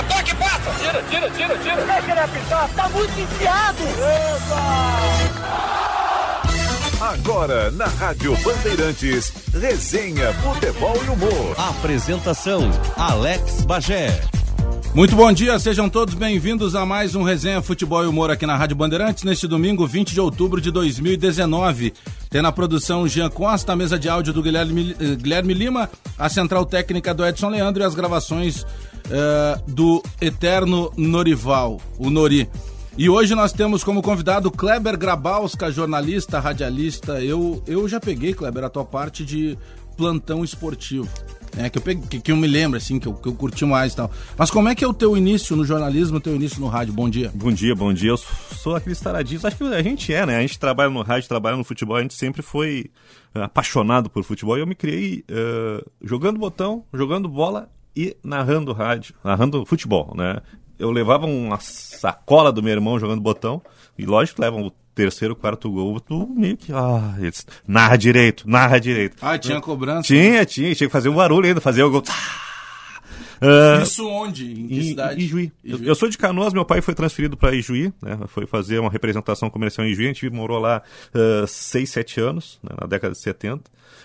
passa, toque, passa! Tira, tira, tira, tira! Deixa ele apitar, tá muito enfiado! Epa! Agora, na Rádio Bandeirantes, resenha, futebol e humor. Apresentação, Alex Bagé. Muito bom dia, sejam todos bem-vindos a mais um Resenha Futebol e Humor aqui na Rádio Bandeirantes, neste domingo, 20 de outubro de 2019. Tem na produção Jean Costa, a mesa de áudio do Guilherme, eh, Guilherme Lima, a central técnica do Edson Leandro e as gravações uh, do eterno Norival, o Nori. E hoje nós temos como convidado Kleber Grabowska, jornalista, radialista. Eu, eu já peguei, Kleber, a tua parte de plantão esportivo. É, que eu, peguei, que, que eu me lembro, assim, que eu, que eu curti mais e tal. Mas como é que é o teu início no jornalismo, o teu início no rádio? Bom dia. Bom dia, bom dia. Eu sou aquele estaradinho. Acho que a gente é, né? A gente trabalha no rádio, trabalha no futebol, a gente sempre foi uh, apaixonado por futebol. E eu me criei uh, jogando botão, jogando bola e narrando rádio, narrando futebol, né? Eu levava uma sacola do meu irmão jogando botão, e lógico, levam terceiro, quarto gol, tu meio que. Ah, eles, narra direito, narra direito. Ah, tinha cobrança? Tinha, tinha, tinha que fazer um barulho ainda, fazer o gol. Uh, Isso onde? Em que em, cidade? Ijuí. Ijuí. Eu, eu, sou de Canoas, meu pai foi transferido para Ijuí, né? Foi fazer uma representação comercial em Ijuí. A gente morou lá uh, seis, sete anos, né? na década de 70.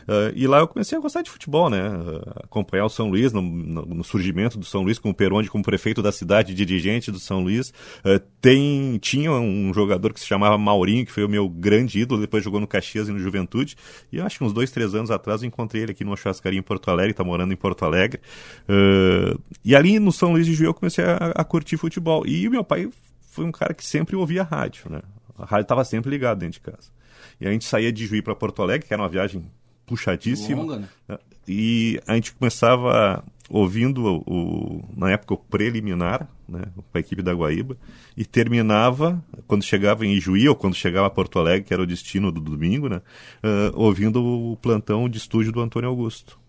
Uh, e lá eu comecei a gostar de futebol, né? Uh, acompanhar o São Luís no, no, no, surgimento do São Luís, com o Peronde como prefeito da cidade, dirigente do São Luís. Uh, tem, tinha um jogador que se chamava Maurinho, que foi o meu grande ídolo, depois jogou no Caxias e no Juventude. E acho que uns dois, três anos atrás eu encontrei ele aqui numa churrascaria em Porto Alegre, está morando em Porto Alegre. e ali no São Luís de Juiz eu comecei a, a curtir futebol. E o meu pai foi um cara que sempre ouvia rádio, né? A rádio estava sempre ligada dentro de casa. E a gente saía de Juiz para Porto Alegre, que era uma viagem puxadíssimo. Longa, né? E a gente começava ouvindo o, o, na época o preliminar, né, com a equipe da Guaíba, e terminava quando chegava em Ijuí ou quando chegava a Porto Alegre, que era o destino do domingo, né, uh, ouvindo o plantão de estúdio do Antônio Augusto.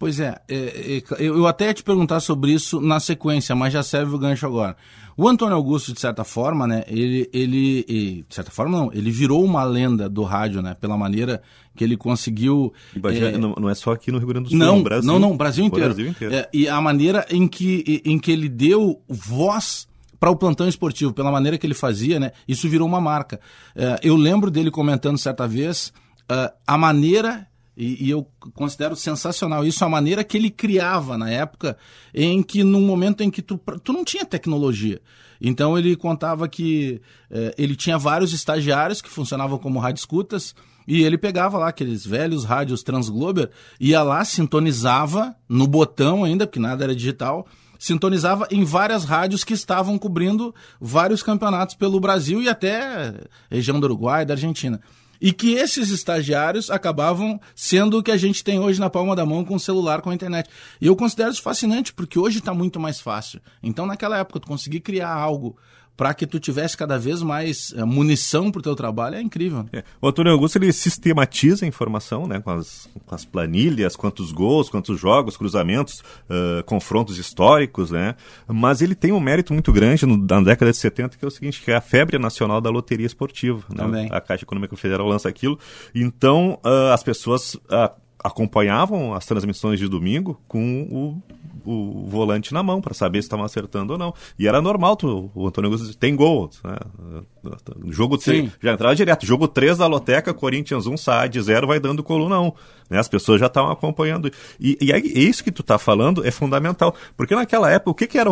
Pois é, é, é, eu até ia te perguntar sobre isso na sequência, mas já serve o gancho agora. O Antônio Augusto, de certa forma, né, ele, ele, de certa forma não, ele virou uma lenda do rádio, né, pela maneira que ele conseguiu... É, não, não, é só aqui no Rio Grande do Sul, não, no Brasil. Não, não, Brasil inteiro. Brasil inteiro. É, e a maneira em que, em que ele deu voz para o plantão esportivo, pela maneira que ele fazia, né, isso virou uma marca. É, eu lembro dele comentando certa vez uh, a maneira e, e, eu considero sensacional isso, a maneira que ele criava na época, em que num momento em que tu, tu não tinha tecnologia. Então ele contava que eh, ele tinha vários estagiários que funcionavam como rádio escutas, e ele pegava lá aqueles velhos rádios Transglober, ia lá, sintonizava no botão ainda, porque nada era digital, sintonizava em várias rádios que estavam cobrindo vários campeonatos pelo Brasil e até região do Uruguai, da Argentina. E que esses estagiários acabavam sendo o que a gente tem hoje na palma da mão com o celular, com a internet. E eu considero isso fascinante, porque hoje está muito mais fácil. Então, naquela época, tu conseguir criar algo para que tu tivesse cada vez mais uh, munição para o teu trabalho é incrível. É. O Antônio Augusto ele sistematiza a informação, né, com as, com as planilhas, quantos gols, quantos jogos, cruzamentos, uh, confrontos históricos, né? Mas ele tem um mérito muito grande no, na década de 70 que é o seguinte, que é a febre nacional da loteria esportiva. Né? Também. A Caixa Econômica Federal lança aquilo. Então uh, as pessoas acompanhavam as transmissões de domingo com o o volante na mão para saber se estavam acertando ou não. E era normal, tu, o Antônio Augusto tem gol. Né? Jogo 3, já entrava direto. Jogo 3 da Loteca, Corinthians 1, Saad 0, vai dando coluna 1. Né? As pessoas já estavam acompanhando. E, e é isso que tu está falando é fundamental. Porque naquela época, o que, que era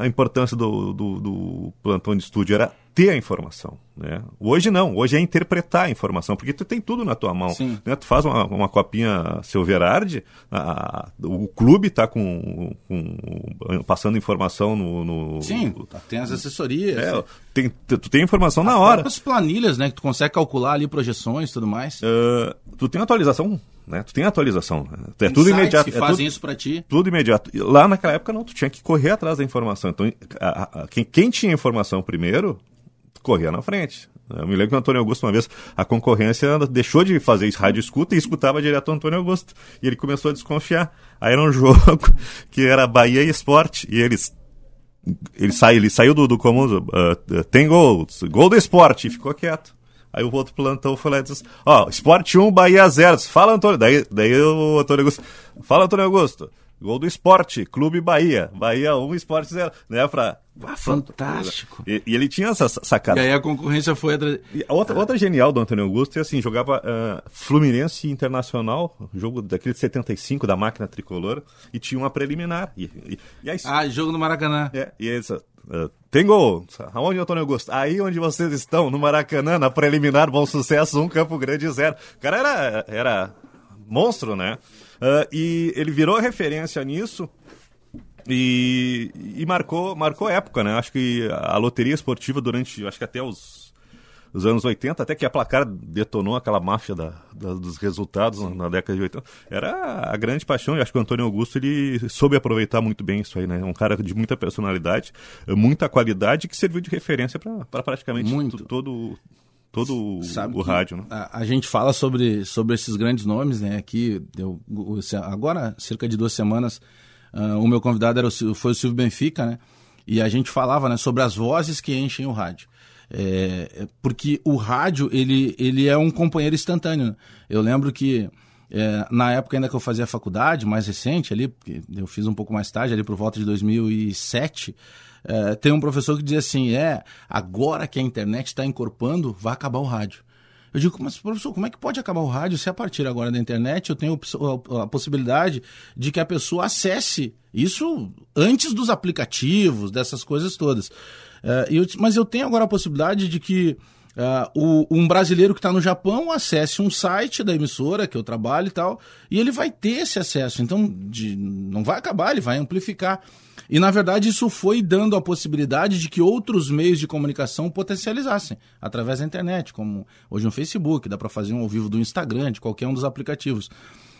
a importância do, do, do plantão de estúdio? Era ter a informação. Né? Hoje não, hoje é interpretar a informação, porque tu tem tudo na tua mão. Né? Tu faz uma, uma copinha seu Verardi, a, o clube está com, com, passando informação no. no Sim, tem as assessorias. É, tem, tu tem informação as na hora. As planilhas, né? Que tu consegue calcular ali projeções e tudo mais. Uh, tu tem atualização né? Tu tem atualização. É tudo imediato. que é fazem tudo, isso para ti. Tudo imediato. Lá naquela época não, tu tinha que correr atrás da informação. Então, a, a, quem, quem tinha informação primeiro, corria na frente. Eu me lembro que o Antônio Augusto, uma vez, a concorrência deixou de fazer rádio escuta e escutava direto o Antônio Augusto. E ele começou a desconfiar. Aí era um jogo que era Bahia e Esporte. E eles. Ele, sai, ele saiu do, do comum, uh, tem gol, gol do esporte, e ficou quieto. Aí o outro plantão foi lá e disse: Ó, oh, Esporte 1, Bahia 0. Fala, Antônio. Daí, daí o Antônio Augusto. Fala, Antônio Augusto. Gol do Esporte, Clube Bahia. Bahia 1, Esporte 0. Né, pra... Fantástico. E, e ele tinha essa sacada. E aí a concorrência foi. E outra, outra genial do Antônio Augusto é assim, jogava uh, Fluminense Internacional, jogo daquele de 75 da máquina tricolor, e tinha uma preliminar. E, e, e aí, Ah, jogo no Maracanã. é, e essa, uh, tem gol. Aonde, Antônio Augusto? Aí onde vocês estão, no Maracanã, na preliminar, bom sucesso, um Campo Grande zero. O cara era, era monstro, né? Uh, e ele virou referência nisso e, e marcou, marcou época, né? Acho que a loteria esportiva durante, acho que até os, os anos 80, até que a placar detonou aquela máfia da, da- dos resultados na, na década de 80, era a grande paixão. E acho que o Antônio Augusto ele soube aproveitar muito bem isso aí, né? Um cara de muita personalidade, muita qualidade que serviu de referência para praticamente Muito. to- todo todo Sabe o que rádio, né? A, a gente fala sobre, sobre esses grandes nomes, né? Aqui, o- se- agora, cerca de duas semanas, ah, o meu convidado era o, foi o Silvio Benfica, né? E a gente falava né, sobre as vozes que enchem o rádio. É, é, porque o rádio, ele, ele é um companheiro instantâneo. né? Eu lembro que é, na época ainda que eu fazia faculdade, mais recente ali, eu fiz um pouco mais tarde, ali por volta de 2007, é, tem um professor que dizia assim, é, agora que a internet está encorpando, vai acabar o rádio. Eu digo, mas professor, como é que pode acabar o rádio se a partir agora da internet eu tenho a, possibilidade de que a pessoa acesse isso antes dos aplicativos, dessas coisas todas. E eu mas eu tenho agora a possibilidade de que ah, o- um brasileiro que está no Japão acesse um site da emissora que eu trabalho e tal, e ele vai ter esse acesso. Então, de- não vai acabar, ele vai amplificar. E, na verdade, isso foi dando a possibilidade de que outros meios de comunicação potencializassem através da internet, como hoje no Facebook, dá para fazer um ao vivo do Instagram, de qualquer um dos aplicativos.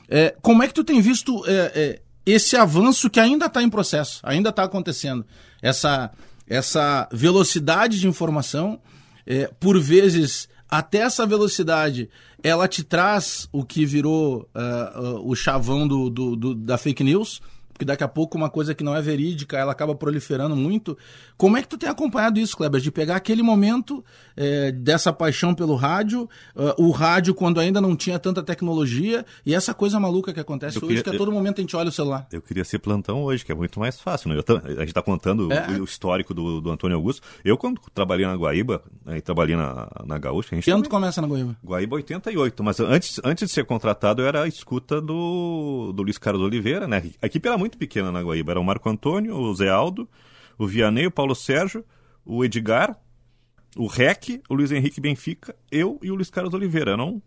É, como é que tu tem visto é, é, esse avanço que ainda está em processo, ainda está acontecendo? Essa, essa velocidade de informação, é, por vezes, até essa velocidade, ela te traz o que virou ah, ah, o chavão do, do- do- da fake news, porque daqui a pouco uma coisa que não é verídica, ela acaba proliferando muito. Como é que tu tem acompanhado isso, Kleber? De pegar aquele momento eh, dessa paixão pelo rádio, ah, o rádio quando ainda não tinha tanta tecnologia, e essa coisa maluca que acontece Eu hoje, queria- que a todo momento a gente olha o celular. Eu queria ser plantão hoje, que é muito mais fácil, né? Eu a gente está contando É. o, o histórico do, do Antônio Augusto. Eu, quando trabalhei na Guaíba, né, e trabalhei na, na Gaúcha, a gente tu também- começa na Goiânia? Guaíba 88, mas antes, antes de ser contratado eu era a escuta do, do Luiz Carlos Oliveira, né? A equipe era muito pequena na Guaíba, era o Marco Antônio, o Zé Aldo, o Vianney, o Paulo Sérgio, o Edgar, o Rec, o Luiz Henrique Benfica, eu e o Luiz Carlos Oliveira. Eram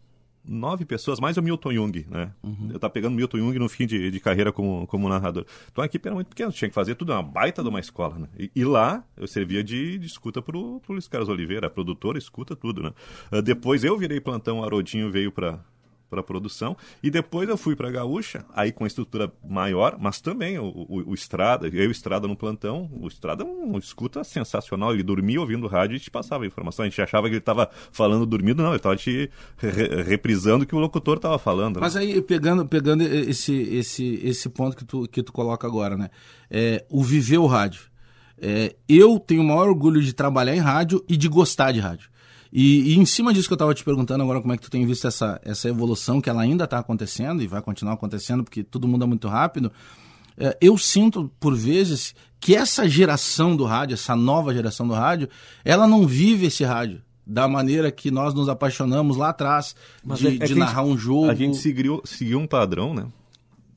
nove pessoas, mais o Milton Jung, né? Eu tava pegando o Milton Jung no fim de, de carreira como, como narrador. Então a equipe era muito pequena, tinha que fazer tudo, uma baita de uma escola, né? E, e lá eu servia de, de escuta pro, pro Luiz Carlos Oliveira, a produtora escuta tudo, né? Ah, depois eu virei plantão, o Arodinho veio pra, para produção e depois eu fui para Gaúcha aí com a estrutura maior mas também o, o, o Estrada eu e o Estrada no plantão o Estrada é um escuta sensacional ele dormia ouvindo rádio e te passava a informação a gente achava que ele estava falando dormindo não ele estava te re- reprisando o que o locutor estava falando né? Mas aí, pegando, pegando esse, esse, esse ponto que tu, que tu coloca agora, né? É, o viver o rádio. É, eu tenho o maior orgulho de trabalhar em rádio e de gostar de rádio. E, e em cima disso que eu estava te perguntando agora, como é que tu tem visto essa, essa evolução que ela ainda está acontecendo e vai continuar acontecendo porque tudo muda muito rápido. É, eu sinto, por vezes, que essa geração do rádio, essa nova geração do rádio, ela não vive esse rádio da maneira que nós nos apaixonamos lá atrás, Mas de, é- é de a gente- narrar um jogo. a gente seguiu, seguiu um padrão né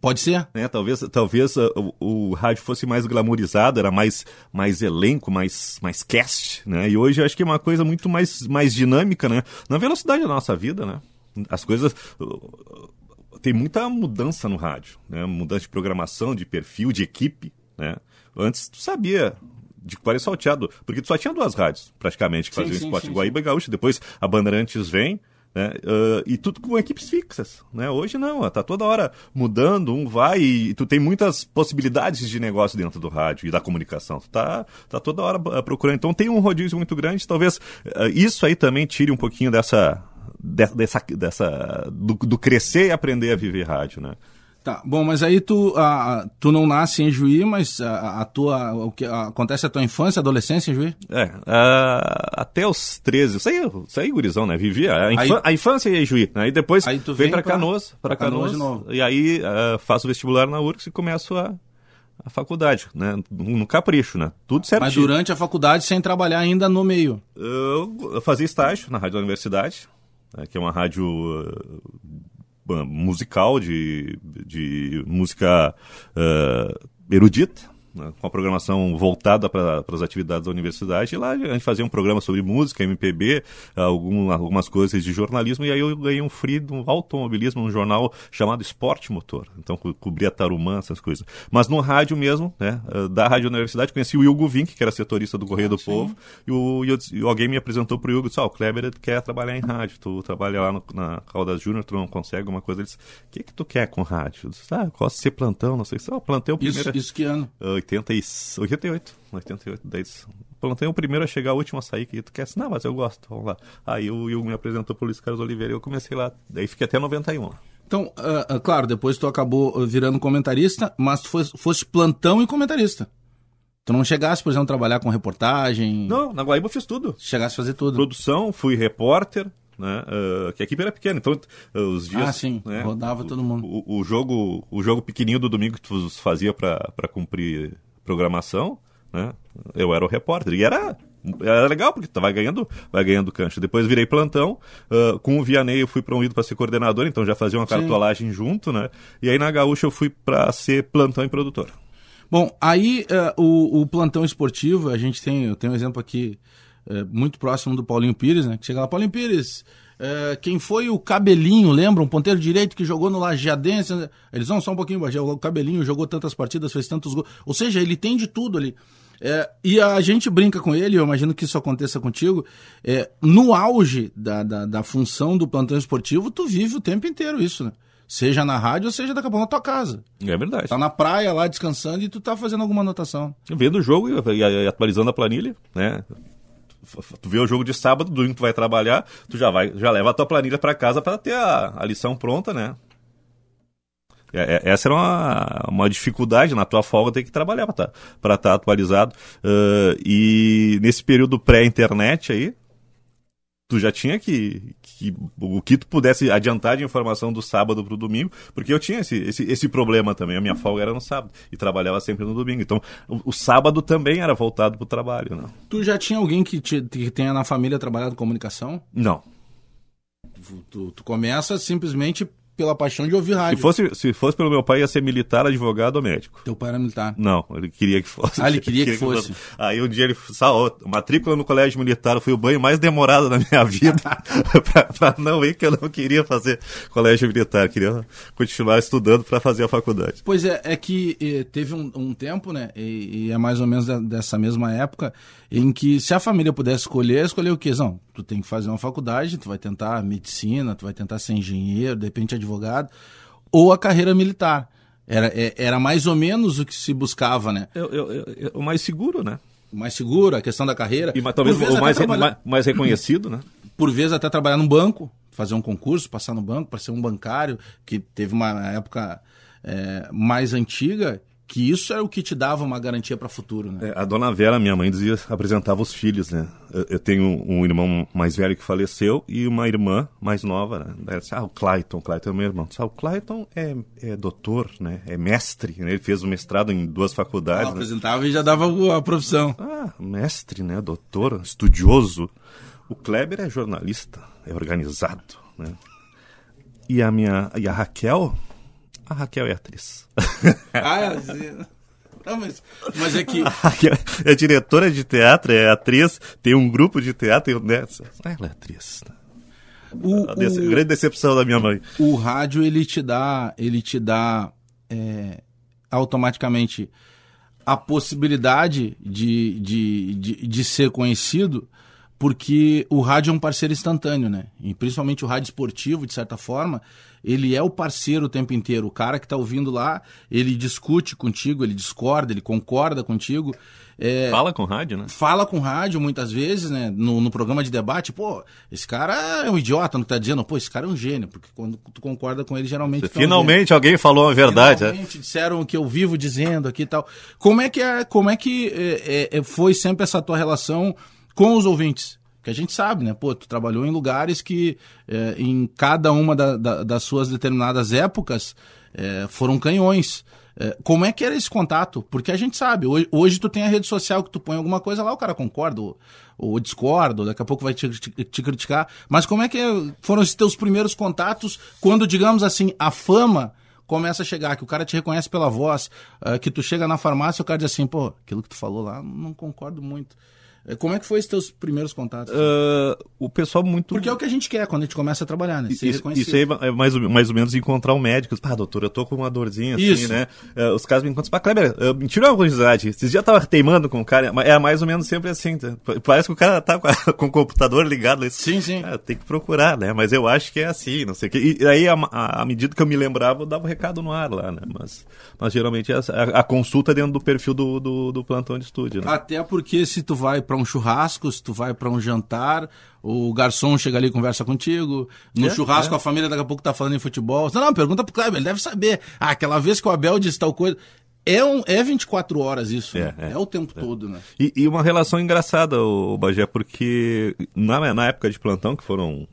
Pode ser? né? Talvez, talvez uh, o, o rádio fosse mais glamourizado, era mais, mais elenco, mais, mais cast, né? E hoje eu acho que é uma coisa muito mais, mais dinâmica, né? Na velocidade da nossa vida, né? As coisas... Tem muita mudança no rádio, né? Mudança de programação, de perfil, de equipe, né? Antes tu sabia de que parecia salteado, porque tu só tinha duas rádios, praticamente, que Sim, faziam sim, esporte sim, Guaíba e Gaúcha. Depois a Bandeirantes vem, né? Uh, e tudo com equipes fixas, né? Hoje não, tá toda hora mudando, um vai e tu tem muitas possibilidades de negócio dentro do rádio e da comunicação. Tu tá, tá toda hora uh, procurando. Então tem um rodízio muito grande, talvez uh, isso aí também tire um pouquinho dessa de- dessa, dessa do, do crescer e aprender a viver rádio, né? Tá, bom, mas aí tu, tu não nasce em Juí, mas a, a tua, o que acontece a tua infância, adolescência em Juí? É, a, até os 13, isso aí, isso aí gurizão, né? Vivia, a, infan, Aí- a infância em Juí, né? Aí depois Aí tu vem pra- Canoas, pra pra Canoas Canoas, de novo. e aí faço vestibular na URGS e começo a, a faculdade, né? No, capricho, né? Tudo certinho. Mas durante a faculdade sem trabalhar ainda no meio. Eu, eu fazia estágio na Rádio da Universidade, né, que é uma rádio musical, de, de música uh, erudita, né, com a programação voltada para as atividades da universidade. E lá a gente fazia um programa sobre música, MPB, algum, algumas coisas de jornalismo, e aí eu ganhei um free do automobilismo num jornal chamado Esporte Motor. Então co cobria Tarumã, essas coisas. Mas no rádio mesmo, né, uh, da Rádio Universidade, conheci o Hugo Vink, que era setorista do Correio do Povo, e, o, e, eu e alguém me apresentou pro Hugo e disse, ó, o Kleber quer trabalhar em rádio, tu trabalha lá no, na Caldas Júnior, tu não consegue alguma coisa. Ele disse, o que que tu quer com rádio? Eu disse, ah, eu gosto de ser plantão, não sei se, ó, plantão Isso, primeiro... isso que ano? 80 e, 88, 88, 10. Plantei o primeiro a chegar, o último a sair, que tu quer? Não, mas eu gosto, vamos lá. Aí o Hugo me apresentou pro Luiz Carlos Oliveira e eu comecei lá, daí fiquei até 91 lá. Então, ah, ah, claro, depois tu acabou ah, virando comentarista, mas tu fosse, fosse plantão e comentarista. Tu não chegasse, por exemplo, a trabalhar com reportagem, Não, na Guaíba eu fiz tudo. chegasse a fazer tudo. Produção, fui repórter, né? ah, que a equipe era pequena, então ah, os dias. Ah, sim, né, rodava todo mundo. O, o jogo, o jogo pequenininho do domingo que tu fazia pra pra cumprir programação, né? Eu era o repórter. E era, era legal, porque tu vai ganhando, vai ganhando cancha. Depois virei plantão. ah, com o Vianney eu fui promovido para ser coordenador, então já fazia uma Sim. cartolagem junto, né? E aí na Gaúcha eu fui para ser plantão e produtor. Bom, aí eh, o, o plantão esportivo, a gente tem, eu tenho um exemplo aqui eh, muito próximo do Paulinho Pires, né? Que chega lá, Paulinho Pires, eh, quem foi o Cabelinho, lembra? Um ponteiro direito que jogou no Lajeadense. Eles vão só um pouquinho, o Cabelinho jogou tantas partidas, fez tantos gols. Ou seja, ele tem de tudo ali. Eh, e a gente brinca com ele, eu imagino que isso aconteça contigo. eh, no auge da, da, da função do plantão esportivo, tu vive o tempo inteiro isso, né? Seja na rádio ou seja daqui a pouco na tua casa. É verdade. Tá na praia lá descansando e tu tá fazendo alguma anotação. Vendo o jogo e, e- e atualizando a planilha, né? Tu vê o jogo de sábado, domingo tu vai trabalhar, tu já vai, já leva a tua planilha para casa para ter a, a lição pronta, né? É- é- Essa era uma, uma dificuldade na tua folga ter que trabalhar para estar pra tá atualizado. Ah, e nesse período pré-internet aí, tu já tinha que, que o que tu pudesse adiantar de informação do sábado pro domingo, porque eu tinha esse, esse, esse problema também. A minha folga era no sábado e trabalhava sempre no domingo. Então, o, o sábado também era voltado pro trabalho, né? Tu já tinha alguém que, te- que tenha na família trabalhado comunicação? Não. Tu- tu começa simplesmente pela paixão de ouvir Se rádio. fosse, se fosse pelo meu pai, ia ser militar, advogado ou médico. Teu pai era militar. Não, ele queria que fosse. Ah, ele queria que fosse. Aí um dia ele falou, matrícula no colégio militar foi o banho mais demorado da minha vida, pra, pra não ir que eu não queria fazer colégio militar, queria continuar estudando para fazer a faculdade. Pois é, é que eh, teve um, um tempo, né? E, e é mais ou menos dessa mesma época, em que se a família pudesse escolher, escolher o quê? Não, tu tem que fazer uma faculdade, tu vai tentar medicina, tu vai tentar ser engenheiro, de repente advogado, ou a carreira militar. Era, é- era mais ou menos o que se buscava, né? Eu, eu- eu- o mais seguro, né? O mais seguro, a questão da carreira. E ma- talvez o mais, trabalhar- mais reconhecido, né? por vezes até trabalhar num banco, fazer um concurso, passar no banco para ser um bancário, que teve uma época é, mais antiga, que isso era o que te dava uma garantia para o futuro, né? É, a dona Vera, minha mãe, dizia, apresentava os filhos, né? Eu, eu tenho um irmão mais velho que faleceu e uma irmã mais nova, né? Ela disse, ah, o Clayton, o Clayton é meu irmão. Disse, ah, o Clayton é, é doutor, né? É mestre, né? Ele fez o mestrado em duas faculdades. né? apresentava e já dava a profissão. Ah, mestre, né? Doutor, estudioso. O Kleber é jornalista, é organizado, né? E a minha, e a Raquel, a Raquel é atriz. ah, é. Não, mas, mas é que é diretora de teatro, é atriz, tem um grupo de teatro, tem, né? Ela é atriz. né? o, A dece- o- grande decepção da minha mãe. o rádio ele te dá, ele te dá é, automaticamente a possibilidade de, de, de, de ser conhecido porque o rádio é um parceiro instantâneo, né? E principalmente o rádio esportivo, de certa forma, ele é o parceiro o tempo inteiro. O cara que está ouvindo lá, ele discute contigo, ele discorda, ele concorda contigo. É, Fala com rádio, né? fala com rádio muitas vezes, né? No, no programa de debate, pô, esse cara é um idiota que tá dizendo, pô, esse cara é um gênio, porque quando tu concorda com ele, geralmente. tu é um. Finalmente alguém falou a verdade. né? Finalmente disseram o que eu vivo dizendo aqui e tal. Como é que, é, como é que é, é, é, foi sempre essa tua relação com os ouvintes? Porque a gente sabe, né? Pô, tu trabalhou em lugares que, é, em cada uma da- da- das suas determinadas épocas, é, foram canhões. É, como é que era esse contato? Porque a gente sabe, hoje, hoje tu tem a rede social que tu põe alguma coisa lá, o cara concorda ou, ou discorda, ou daqui a pouco vai te, te- te criticar. Mas como é que foram os teus primeiros contatos quando, digamos assim, a fama começa a chegar, que o cara te reconhece pela voz, eh, que tu chega na farmácia e o cara diz assim, pô, aquilo que tu falou lá, não concordo muito. Eh, Como é que foi esses teus primeiros contatos? Ah, o pessoal muito. Porque é o que a gente quer quando a gente começa a trabalhar, né? Ser Isso, isso aí é mais, ou- mais ou menos encontrar um médico. Pá, doutor, eu tô com uma dorzinha assim, Isso. né? Eh, os caras me encontram. Pá, Kleber, uh, me tira uma curiosidade. Esses dias eu tava teimando com o cara. mas É mais ou menos sempre assim. tá? Parece que o cara tá com, a- com o computador ligado. Assim. Sim, sim. Ah, tem que procurar, né? Mas eu acho que é assim, não sei o quê. E aí, à medida que eu me lembrava, eu dava o recado no ar lá, né? Mas, mas geralmente é essa- a, a consulta é dentro do perfil do, do, do plantão de estúdio, né? Até porque se tu vai pra um churrasco, se tu vai pra um jantar, o garçom chega ali e conversa contigo. No É, churrasco é. a família daqui a pouco tá falando em futebol. Não, não, pergunta pro Kleber, ele deve saber. Ah, aquela vez que o Abel disse tal coisa. É, um, é 24 horas isso, É, né? é. é o tempo todo, né? E, e uma relação engraçada, o Bagé, porque na, na época de plantão, que foram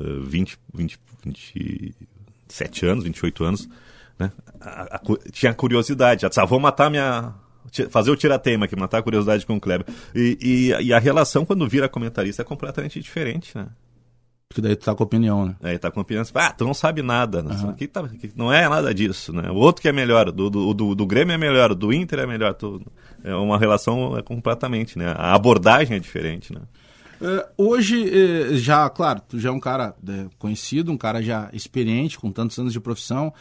uh, 20, 20, 27 anos, 28 anos, né? a- a tinha curiosidade. Já disse, ah, vou matar minha. Fazer o tiratema aqui, matar a curiosidade com o Kleber. E, e, e a relação, quando vira comentarista, é completamente diferente, né? Porque daí tu tá com opinião, né? Aí tá com opinião, ah, tu não sabe nada. Né? Aqui tá- aqui não é nada disso, né? O outro que é melhor, do, do, do, do Grêmio é melhor, do Inter é melhor. Tu, é uma relação é completamente, né? A abordagem é diferente, né? É, hoje, é, já, claro, tu já é um cara é, conhecido, um cara já experiente, com tantos anos de profissão.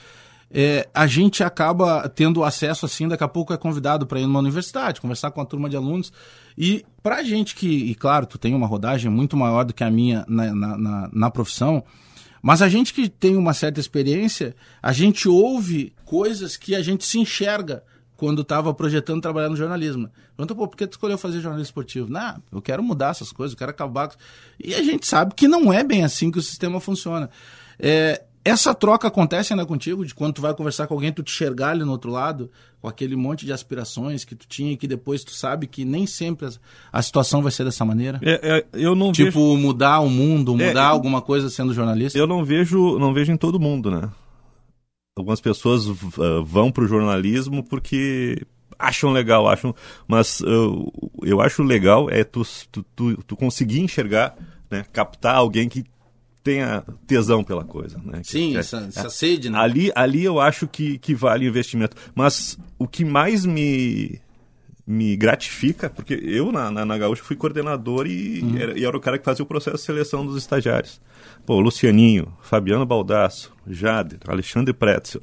É, a gente acaba tendo acesso, assim, daqui a pouco é convidado para ir numa universidade, conversar com a turma de alunos. E pra gente que, e claro, tu tem uma rodagem muito maior do que a minha na, na, na, na profissão, mas a gente que tem uma certa experiência, a gente ouve coisas que a gente se enxerga quando estava projetando trabalhar no jornalismo. Pergunta, pô, por que tu escolheu fazer jornalismo esportivo? Não, eu quero mudar essas coisas, eu quero acabar. E a gente sabe que não é bem assim que o sistema funciona. É, essa troca acontece ainda contigo, de quando tu vai conversar com alguém, tu te enxergar ali no outro lado, com aquele monte de aspirações que tu tinha e que depois tu sabe que nem sempre a, situação vai ser dessa maneira. É, é, eu não Tipo, vejo, mudar o mundo, É, mudar eu- alguma coisa sendo jornalista. eu não vejo, não vejo em todo mundo, né? Algumas pessoas uh, vão pro jornalismo porque acham legal, acham, mas uh, eu acho legal é tu, tu, tu, tu conseguir enxergar, né? Captar alguém que tenha tesão pela coisa, né? Sim, que- essa, essa sede, né? Ali, ali eu acho que, que vale o investimento. Mas o que mais me, me gratifica, porque eu na, na, na Gaúcha fui coordenador e, Uhum. era, e era o cara que fazia o processo de seleção dos estagiários. Pô, Lucianinho, Fabiano Baldasso, Jader, Alexandre Pretzel.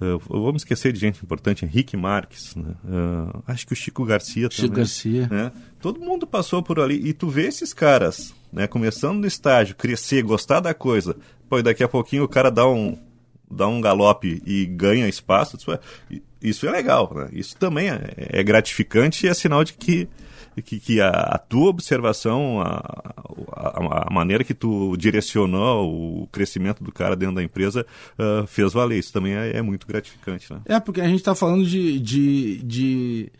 Uh, vou me esquecer de gente importante, Henrique Marques, né? Uh, acho que o Chico Garcia Chico também. Garcia. né? Todo mundo passou por ali e tu vê esses caras, né, começando no estágio, crescer, gostar da coisa. Pô, e daqui a pouquinho o cara dá um dá um galope e ganha espaço, isso é, isso é legal, né? Isso também é, é gratificante e é sinal de que que, que a, a tua observação, a, a, a maneira que tu direcionou o crescimento do cara dentro da empresa ah, fez valer. Isso também é, é muito gratificante, né? É, porque a gente está falando de, de, de.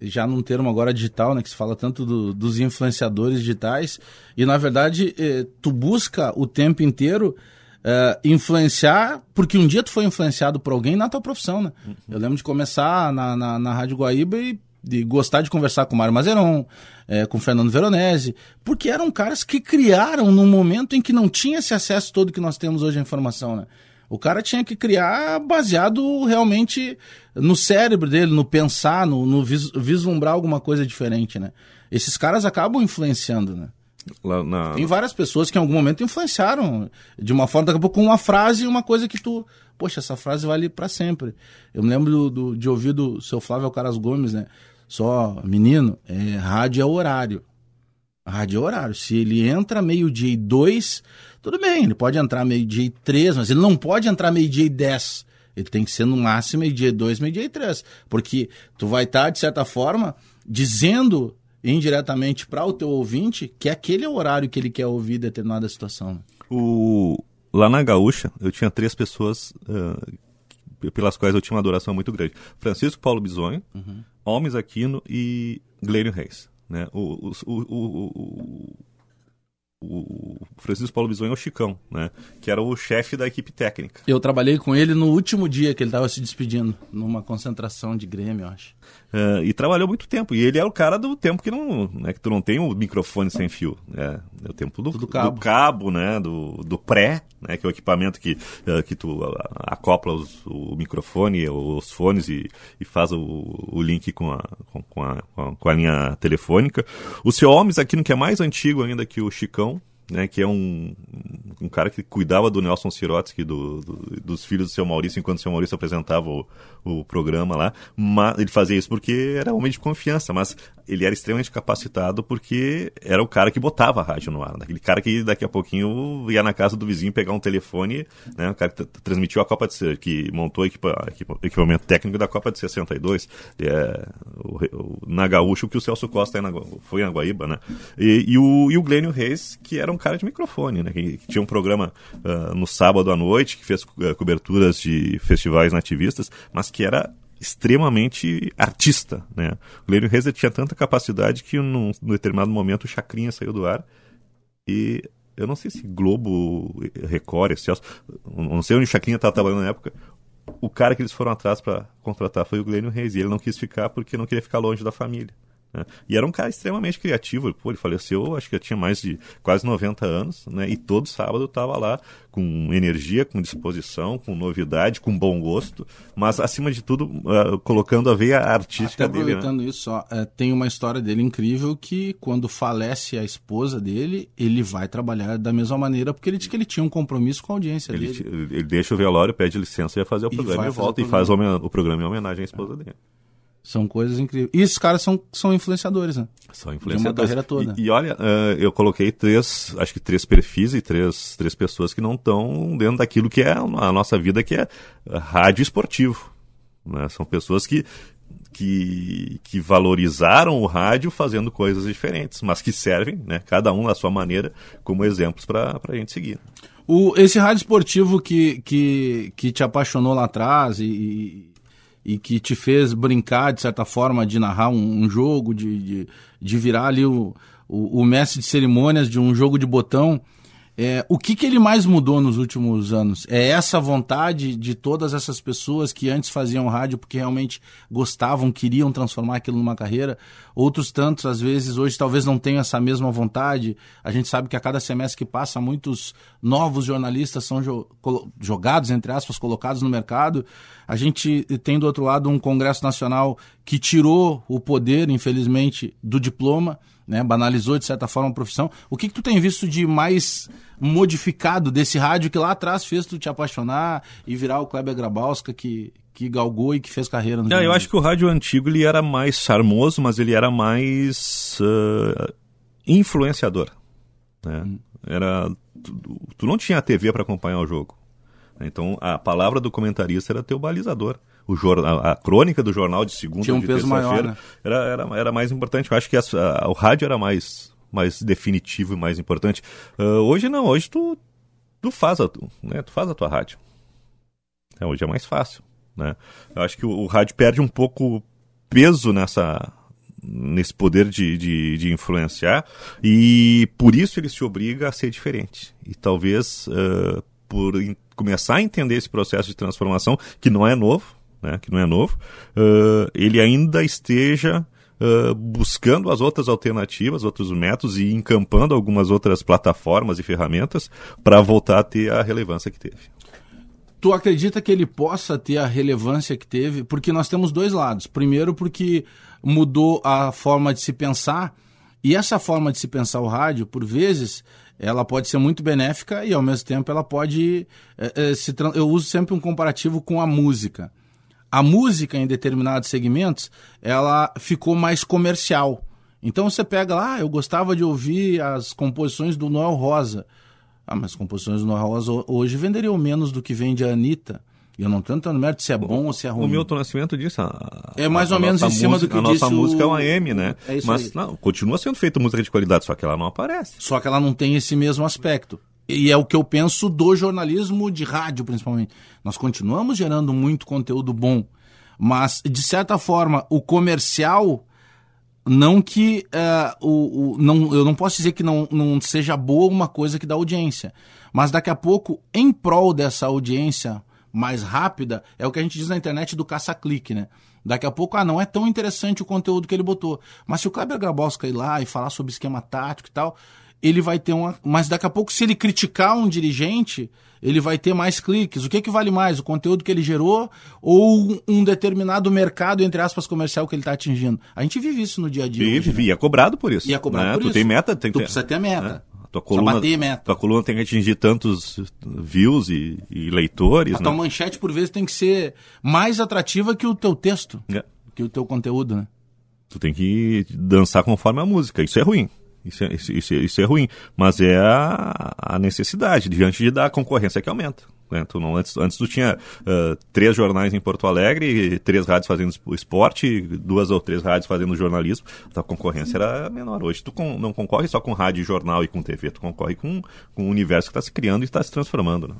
Já num termo agora digital, né? Que se fala tanto do- dos influenciadores digitais. E na verdade, eh, tu busca o tempo inteiro eh, influenciar, porque um dia tu foi influenciado por alguém na tua profissão, né? Eu lembro de começar na, na, na Rádio Guaíba e de gostar de conversar com o Mário Mazeron, eh, com o Fernando Veronese, porque eram caras que criaram num momento em que não tinha esse acesso todo que nós temos hoje à informação, né? O cara tinha que criar baseado realmente no cérebro dele, no pensar, no, no vis- vislumbrar alguma coisa diferente, né? Esses caras acabam influenciando, né? Lá na, Tem várias pessoas que em algum momento influenciaram de uma forma, daqui a pouco, com uma frase, uma coisa que tu. Poxa, essa frase vale para sempre. Eu me lembro do, do- de ouvir do seu Flávio Caras Gomes, né? Só, menino, é, rádio é horário. Rádio é horário. Se ele entra meio-dia e dois, tudo bem, ele pode entrar meio-dia e três, mas ele não pode entrar meio-dia e dez. Ele tem que ser no máximo meio-dia e dois, meio-dia e três. Porque tu vai estar, de certa forma, dizendo indiretamente para o teu ouvinte que aquele é o horário que ele quer ouvir determinada situação. O... Lá na Gaúcha, eu tinha três pessoas uh, pelas quais eu tinha uma adoração muito grande. Francisco Paulo Bisonho, uhum. Almes Aquino e Glênio Reis. Né? O, o, o, o, Francisco Paulo Bisonho é o Chicão, né? que era o chefe da equipe técnica. Eu trabalhei com ele no último dia que ele estava se despedindo, numa concentração de Grêmio, eu acho. Uh, e trabalhou muito tempo. E ele é o cara do tempo que não, né, que tu não tem o microfone sem fio. É, é o tempo do, do cabo, do cabo né, do, do pré, né, que é o equipamento que, uh, que tu acopla os, o microfone, os fones e, e faz o, o link com a, com, a, com a linha telefônica. O seu Holmes, aqui no que é mais antigo ainda que o Chicão, né, que é um, um cara que cuidava do Nelson Sirotsky, do, do, dos filhos do seu Maurício, enquanto o seu Maurício apresentava o, o programa lá. Mas ele fazia isso porque era homem de confiança, mas ele era extremamente capacitado porque era o cara que botava a rádio no ar. Aquele cara que daqui a pouquinho ia na casa do vizinho pegar um telefone, né, o cara que transmitiu a Copa de que montou o equipa, equipamento técnico da Copa de 62. É, o, o, na Gaúcho, que o Celso Costa é na, foi na Guaíba, né? E, e, o, e o Glênio Reis, que era um cara de microfone, né? Que, que tinha um programa uh, no sábado à noite, que fez uh, coberturas de festivais nativistas, mas que era extremamente artista, né? O Glênio Reis tinha tanta capacidade que num, num determinado momento o Chacrinha saiu do ar e eu não sei se Globo, Record, Excelso, não sei onde o Chacrinha estava trabalhando na época, o cara que eles foram atrás para contratar foi o Glênio Reis e ele não quis ficar porque não queria ficar longe da família. Né? E era um cara extremamente criativo. Pô, ele faleceu, acho que tinha mais de quase 90 anos, né? E todo sábado estava lá com energia, com disposição, com novidade, com bom gosto, mas acima de tudo uh, colocando a veia artística Até dele. Né? Aproveitando né? isso, ó, uh, tem uma história dele incrível que quando falece a esposa dele, ele vai trabalhar da mesma maneira porque ele diz que ele tinha um compromisso com a audiência ele, dele. Ele deixa o velório, pede licença e vai fazer o programa e, volta e faz o, o programa em homenagem à esposa dele. São coisas incríveis. E esses caras são, são influenciadores, né? São influenciadores. De uma carreira toda. E, e olha, uh, eu coloquei três, acho que três perfis e três, três pessoas que não estão dentro daquilo que é a nossa vida, que é rádio esportivo. Né? São pessoas que, que, que valorizaram o rádio fazendo coisas diferentes, mas que servem, né, cada um à sua maneira, como exemplos para a gente seguir. O, esse rádio esportivo que, que, que te apaixonou lá atrás e, e que te fez brincar, de certa forma, de narrar um, um jogo, de, de, de, virar ali o, o, o, mestre de cerimônias de um jogo de botão. É, o que, que ele mais mudou nos últimos anos? É essa vontade de todas essas pessoas que antes faziam rádio porque realmente gostavam, queriam transformar aquilo numa carreira? Outros tantos, às vezes, hoje talvez não tenham essa mesma vontade. A gente sabe que a cada semestre que passa, muitos novos jornalistas são jo jogados, entre aspas, colocados no mercado. A gente tem do outro lado um Congresso Nacional que tirou o poder, infelizmente, do diploma né? Banalizou de certa forma a profissão. O que, que tu tem visto de mais modificado desse rádio que lá atrás fez tu te apaixonar e virar o Kleber Grabowska que, que galgou e que fez carreira no Não, eu acho que o rádio antigo ele era mais charmoso, mas ele era mais uh, influenciador. Né? Hum. Era, tu, tu, não tinha TV para acompanhar o jogo. Então a palavra do comentarista era teu balizador o jornal, a crônica do jornal de segunda Tinha um peso maior, né? era, era, era mais importante. Eu acho que a, a, o rádio era mais, mais definitivo e mais importante. Uh, hoje não, hoje tu, tu, faz a, né, tu faz a tua rádio. É, hoje é mais fácil. Né? Eu acho que o, o rádio perde um pouco peso nessa nesse poder de, de, de, influenciar e por isso ele se obriga a ser diferente. E talvez uh, por começar a entender esse processo de transformação, que não é novo, né, que não é novo, uh, ele ainda esteja uh, buscando as outras alternativas, outros métodos e encampando algumas outras plataformas e ferramentas para voltar a ter a relevância que teve. Tu acredita que ele possa ter a relevância que teve? Porque nós temos dois lados. Primeiro, porque mudou a forma de se pensar, e essa forma de se pensar o rádio, por vezes, ela pode ser muito benéfica e ao mesmo tempo ela pode é, é, se eu uso sempre um comparativo com a música a música em determinados segmentos ela ficou mais comercial. Então você pega lá, ah, eu gostava de ouvir as composições do Noel Rosa. Ah, mas as composições do Noel Rosa hoje venderiam menos do que vende a Anitta. E eu não estou entrando no mérito se é bom ou se é ruim. O Milton Nascimento disse. A, é mais ou menos em cima música, do que A nossa disse música o... é uma M, né? É isso Mas aí. não, continua sendo feita música de qualidade, só que ela não aparece. Só que ela não tem esse mesmo aspecto. E é o que eu penso do jornalismo de rádio, principalmente. Nós continuamos gerando muito conteúdo bom, mas, de certa forma, o comercial. Não que. eh, o, o- não, eu não posso dizer que não, não seja boa uma coisa que dá audiência. Mas daqui a pouco, em prol dessa audiência mais rápida, é o que a gente diz na internet do caça-clique, né? Daqui a pouco, ah, não é tão interessante o conteúdo que ele botou. Mas se o Kleber Grabowska ir lá e falar sobre esquema tático e tal, ele vai ter uma. Mas daqui a pouco, se ele criticar um dirigente, ele vai ter mais cliques. O que, que vale mais? O conteúdo que ele gerou ou um determinado mercado, entre aspas, comercial que ele está atingindo? A gente vive isso no dia a dia. Vive, hoje, né? e é cobrado por isso. E é cobrado né? por tu isso. tem meta, tem Tu precisa ter meta. né? Tua coluna, bater meta. tua coluna tem que atingir tantos views e, e leitores, A né? tua manchete, por vezes, tem que ser mais atrativa que o teu texto, É. que o teu conteúdo, né? Tu tem que dançar conforme a música. Isso é ruim. Isso é, isso, é- isso é ruim. Mas é a, a necessidade, diante da concorrência que aumenta. né? Tu não, antes, antes tu tinha ah, três jornais em Porto Alegre, três rádios fazendo espo- esporte, duas ou três rádios fazendo jornalismo. A concorrência era menor. Hoje tu con- não concorre só com rádio, jornal e com TV. Tu concorre com, com um universo que está se criando e está se transformando. Né?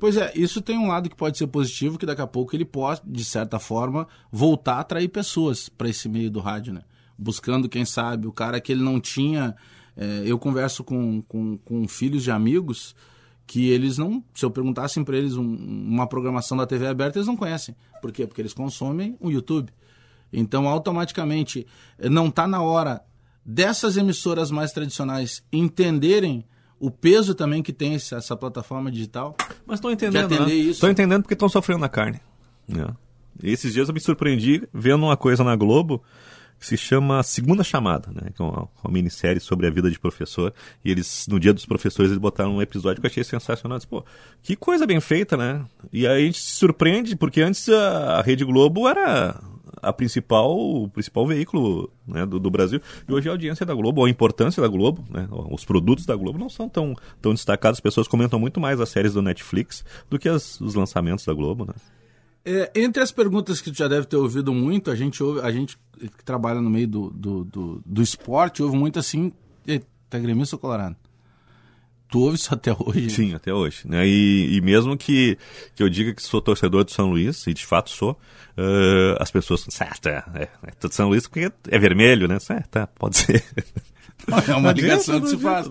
Pois é, isso tem um lado que pode ser positivo, que daqui a pouco ele pode, de certa forma, voltar a atrair pessoas para esse meio do rádio, né? Buscando, quem sabe, o cara que ele não tinha. é, eu converso com, com, com filhos de amigos que eles não. Se eu perguntassem para eles um- uma programação da TV aberta, eles não conhecem. Por quê? Porque eles consomem o YouTube. Então, automaticamente, não está na hora dessas emissoras mais tradicionais entenderem o peso também que tem essa plataforma digital. Mas estão entendendo, né? isso. Estão entendendo porque estão sofrendo na carne. né? Esses dias eu me surpreendi vendo uma coisa na Globo que se chama Segunda Chamada, né? Que é uma, uma minissérie sobre a vida de professor. E eles, no dia dos professores, eles botaram um episódio que eu achei sensacional. Eu disse, Pô, que coisa bem feita, né? E aí a gente se surpreende, porque antes a, a Rede Globo era a principal, o principal veículo né, do, do Brasil. E hoje a audiência da Globo, ou a importância da Globo, né, os produtos da Globo não são tão, tão destacados. As pessoas comentam muito mais as séries do Netflix do que as- os lançamentos da Globo. Né? É, entre as perguntas que tu já deve ter ouvido muito, a gente ouve, a gente que trabalha no meio do, do, do, do esporte, ouve muito assim, "Ei, tá gremista ou colorado? Tu ouve isso até hoje? Sim, até hoje. Né? E, e mesmo que, que eu diga que sou torcedor do São Luís, e de fato sou, eh, as pessoas falam, certo, é, é, é do São Luís porque é vermelho, né? Certo, tá, pode ser. É uma ligação que se faz.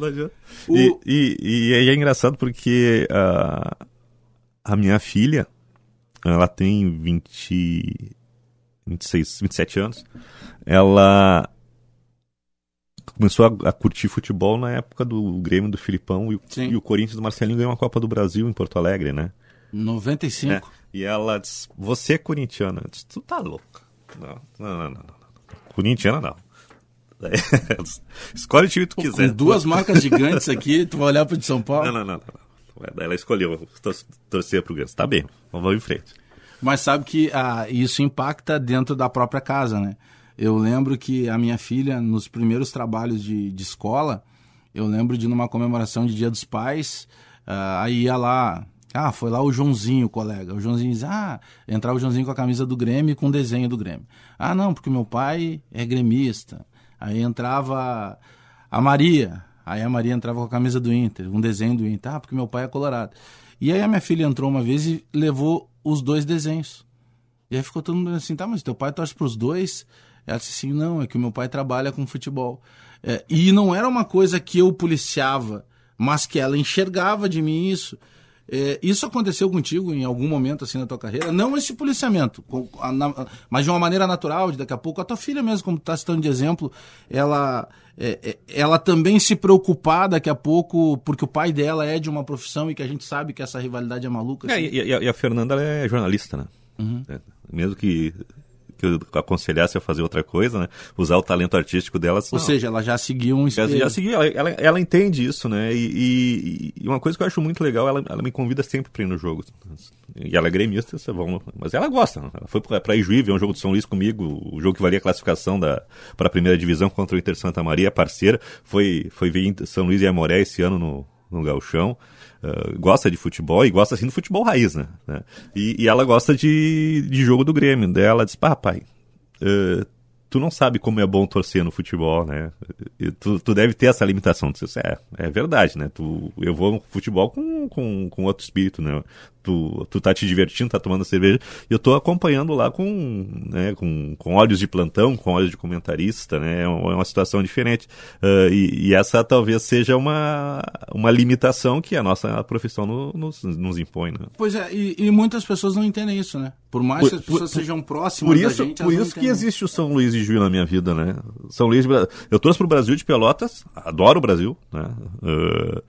E, e, e é engraçado porque ah, a minha filha, ela tem 20, 26, 27 anos, ela começou a, a curtir futebol na época do Grêmio do Filipão e, e o Corinthians do Marcelinho ganhou a Copa do Brasil em Porto Alegre, né? 95. É. E ela disse, você é corintiana. Eu disse, tu tá louca. Não, não, não, não. não. Corintiana não. Escolhe o time que tu Pô, quiser. Com duas marcas gigantes aqui, tu vai olhar pro de São Paulo. Não, não, não. não. Ela escolheu tor- torcer pro Grêmio. Tá bem, vamos em frente. Mas sabe que ah, isso impacta dentro da própria casa, né? Eu lembro que a minha filha, nos primeiros trabalhos de, de escola, eu lembro de numa comemoração de Dia dos Pais, ah, aí ia lá, ah, foi lá o Joãozinho, o colega. O Joãozinho diz, ah, entrava o Joãozinho com a camisa do Grêmio e com o desenho do Grêmio. Ah, não, porque meu pai é gremista. Aí entrava a Maria, aí a Maria entrava com a camisa do Inter, um desenho do Inter. Ah, porque meu pai é colorado. E aí a minha filha entrou uma vez e levou os dois desenhos. E aí ficou todo mundo assim, tá, mas teu pai torce pros dois? Ela disse assim, não, é que o meu pai trabalha com futebol. É, e não era uma coisa que eu policiava, mas que ela enxergava de mim isso. É, isso aconteceu contigo em algum momento assim na tua carreira? Não esse policiamento, mas de uma maneira natural, de daqui a pouco. A tua filha mesmo, como tu está citando de exemplo, ela, é, é, ela também se preocupar daqui a pouco, porque o pai dela é de uma profissão e que a gente sabe que essa rivalidade é maluca. É, assim. e, e a- e a Fernanda é jornalista, né? É, mesmo que que eu aconselhasse a fazer outra coisa, né? Usar o talento artístico delas. Ou não. seja, ela já seguiu um espelho. já segui, ela, ela, ela entende isso, né? E, e- e uma coisa que eu acho muito legal, ela, ela me convida sempre pra ir no jogo. E ela é gremista, você vamos, mas ela gosta. né? Ela foi pra Ijuí ver um jogo do São Luís comigo, o jogo que valia a classificação da, pra primeira divisão contra o Inter Santa Maria, parceira. Foi, foi ver São Luís e Amoré esse ano no, no Gauchão. Uh, gosta de futebol e gosta assim do futebol raiz, né? né? E, e ela gosta de, de jogo do Grêmio. Daí ela diz, pá, pai, uh, tu não sabe como é bom torcer no futebol, né? Tu, tu deve ter essa limitação. Tu é, é verdade, né? Tu, eu vou no futebol com, com, com outro espírito, né? Tu, tu tá te divertindo, tá tomando cerveja, e eu tô acompanhando lá com, né, com, com olhos de plantão, com olhos de comentarista, né? É uma, é uma situação diferente. Uh, e, e essa talvez seja uma, uma limitação que a nossa profissão no- nos, nos impõe, né? Pois é, e, e muitas pessoas não entendem isso, né? Por mais Por- que as pessoas por- sejam próximas Por isso, da gente, por isso que existe o São Luís de Juiz na minha vida, né? São Luís, eu torço pro Brasil de Pelotas, adoro o Brasil, né? Uh,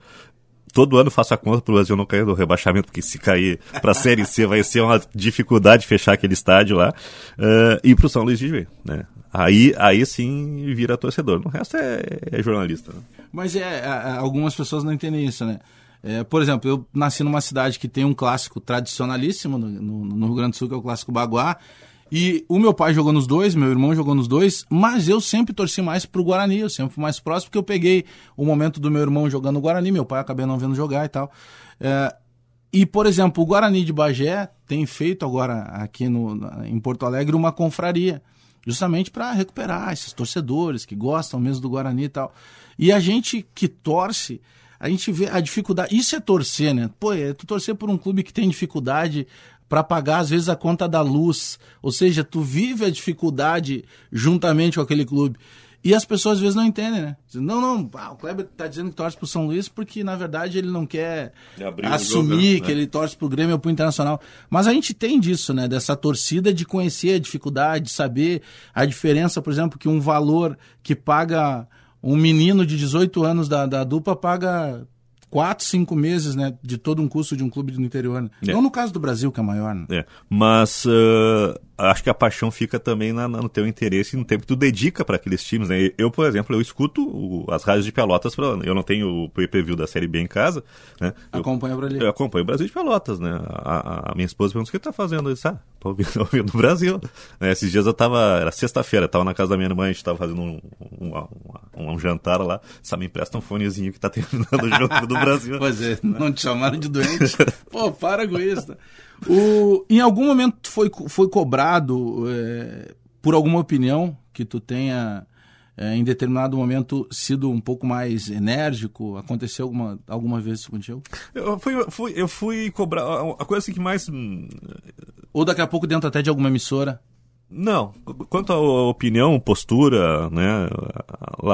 todo ano faço a conta pro Brasil não cair do rebaixamento, porque se cair pra Série C vai ser uma dificuldade fechar aquele estádio lá. Uh, e pro São Luís de Juiz, né? Aí, aí sim vira torcedor. No resto é, é jornalista. Né? Mas é, a- a- algumas pessoas não entendem isso, né? É, por exemplo, eu nasci numa cidade que tem um clássico tradicionalíssimo no, no- no Rio Grande do Sul, que é o clássico Baguá. E o meu pai jogou nos dois, meu irmão jogou nos dois, mas eu sempre torci mais pro Guarani, eu sempre fui mais próximo, porque eu peguei o momento do meu irmão jogando no Guarani, meu pai acabei não vendo jogar e tal. É, e, por exemplo, o Guarani de Bagé tem feito agora aqui no, em Porto Alegre uma confraria, justamente para recuperar esses torcedores que gostam mesmo do Guarani e tal. E a gente que torce, a gente vê a dificuldade. Isso é torcer, né? Pô, é tu torcer por um clube que tem dificuldade para pagar às vezes a conta da luz, ou seja, tu vive a dificuldade juntamente com aquele clube. E as pessoas às vezes não entendem, né? Dizem, Não, não, ah, o Kleber tá dizendo que torce pro São Luís porque na verdade ele não quer assumir jogo, né? que ele torce pro Grêmio ou pro Internacional. Mas a gente tem disso, né? Dessa torcida de conhecer a dificuldade, de saber a diferença, por exemplo, que um valor que paga um menino de 18 anos da, da dupla paga quatro, cinco meses, né? De todo um custo de um clube do interior. Né? É. Não no caso do Brasil, que é maior, né? É, mas uh, acho que a paixão fica também na- na- no teu interesse e no tempo que tu dedica para aqueles times, né? Eu, por exemplo, eu escuto o- as rádios de Pelotas, pra, eu não tenho o pay-per-view da Série B em casa, né? Acompanha pra ali. eu acompanho o Brasil de Pelotas, né? A, a- a minha esposa perguntou, o que tá fazendo? Disse, ah, tô ouvindo, ouvindo o Brasil. Né, Esses dias eu tava, era sexta-feira, tava na casa da minha irmã, a gente tava fazendo um, um, um- um jantar lá, só me empresta um fonezinho que tá terminando o jogo do Brasil. Pois é, não te chamaram de doente. Pô, para com isso. O, em algum momento foi, foi cobrado é, por alguma opinião que tu tenha é, em determinado momento sido um pouco mais enérgico? Aconteceu alguma, alguma vez isso contigo? Eu fui, eu fui, eu fui cobrar. a- A coisa assim que mais. hum, Ou daqui a pouco dentro até de alguma emissora? Não, quanto à opinião, postura, né?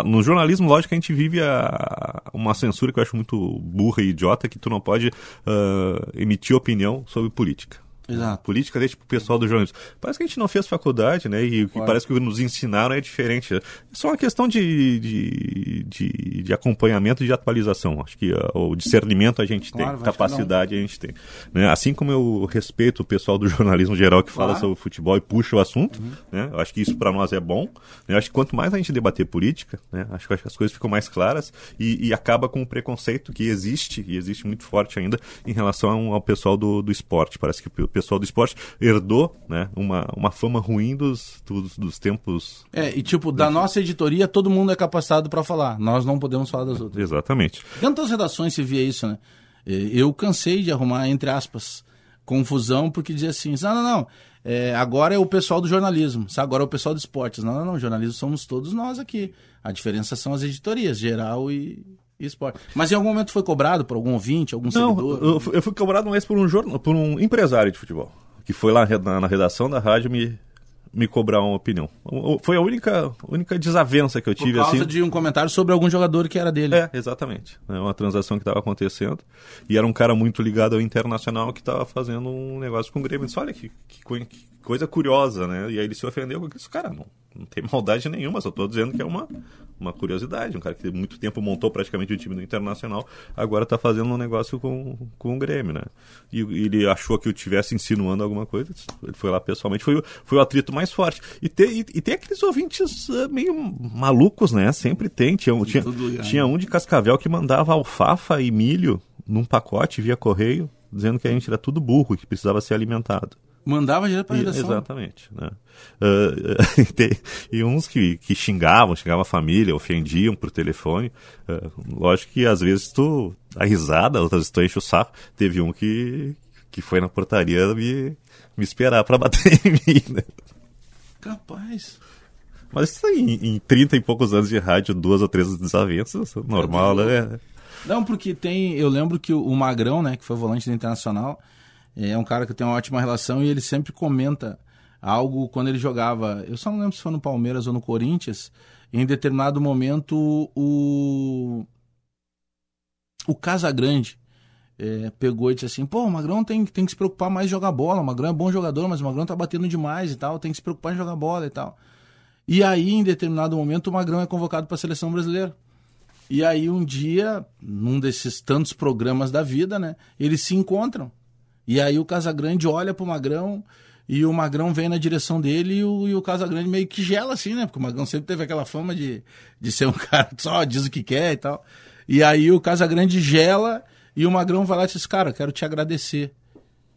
No jornalismo, lógico a gente vive a- uma censura que eu acho muito burra e idiota, que tu não pode ah, emitir opinião sobre política. Exato. Política deixa pro pessoal do jornalismo. Parece que a gente não fez faculdade, né? E, e parece que o que nos ensinaram é diferente. É só uma questão de, de, de, de acompanhamento e de atualização. Acho que ah, o discernimento a gente Claro, tem, capacidade a gente tem. né? Assim como eu respeito o pessoal do jornalismo geral que fala Claro. sobre futebol e puxa o assunto, né? Eu acho que isso para nós é bom. né? Eu acho que quanto mais a gente debater política, né? Acho que acho que as coisas ficam mais claras e, e acaba com o preconceito que existe e existe muito forte ainda em relação ao, ao pessoal do, do esporte. Parece que o pessoal do esporte herdou, né? Uma, uma fama ruim dos, dos, dos tempos. É, e tipo, da nossa editoria todo mundo é capacitado para falar. Nós não podemos falar das outras. Exatamente. Dentro das redações se via isso, né? Eu cansei de arrumar, entre aspas, confusão, porque dizia assim, não, não, não, é, agora é o pessoal do jornalismo, sabe? agora é o pessoal do esportes. Não, não, não, jornalismo somos todos nós aqui. A diferença são as editorias, geral e esporte. Mas em algum momento foi cobrado por algum ouvinte, algum Não, seguidor? eu, fui- eu fui cobrado vez por um, jornal, por um empresário de futebol, que foi lá na, na redação da rádio me, me cobrar uma opinião. Foi a única, única desavença que eu Por tive. causa assim. de um comentário sobre algum jogador que era dele. É, exatamente. É uma transação que estava acontecendo. E era um cara muito ligado ao internacional que estava fazendo um negócio com o Grêmio. Eu disse, olha que, que que coisa curiosa, né? E aí ele se ofendeu com isso. Cara, não, não tem maldade nenhuma, só estou dizendo que é uma, uma curiosidade, um cara que muito tempo montou praticamente o time do Internacional, agora está fazendo um negócio com, com o Grêmio, né? E, e ele achou que eu estivesse insinuando alguma coisa, ele foi lá pessoalmente, foi, foi o atrito mais forte. E tem, e, e tem aqueles ouvintes uh, meio malucos, né? Sempre tem. Tinha, tinha, tinha um de Cascavel que mandava alfafa e milho num pacote via correio, dizendo que a gente era tudo burro, que precisava ser alimentado. Mandava direto para a redação. Exatamente. Né? Uh, e, e, uns que, que xingavam, xingavam a família, ofendiam por telefone. Uh, lógico que às vezes tu dá risada, outras tu enche o saco. Teve um que, que foi na portaria me, me esperar para bater em mim. Né? Capaz. Mas isso aí, em, em 30 e poucos anos de rádio, duas ou três desavenças, normal, né? Não, porque tem. Eu lembro que o Magrão, né, que foi volante do Internacional é um cara que tem uma ótima relação e ele sempre comenta algo quando ele jogava. Eu só não lembro se foi no Palmeiras ou no Corinthians. Em determinado momento, o. O Casagrande é, pegou e disse assim: pô, o Magrão tem, tem que se preocupar mais em jogar bola. O Magrão é bom jogador, mas o Magrão tá batendo demais e tal. Tem que se preocupar em jogar bola e tal. E aí, em determinado momento, o Magrão é convocado para a seleção brasileira. E aí, um dia, num desses tantos programas da vida, né, eles se encontram. E aí o Casagrande olha pro Magrão e o Magrão vem na direção dele e o, e o Casagrande meio que gela assim, né? Porque o Magrão sempre teve aquela fama de, de ser um cara que só diz o que quer e tal. E aí o Casagrande gela e o Magrão vai lá e diz, cara, quero te agradecer.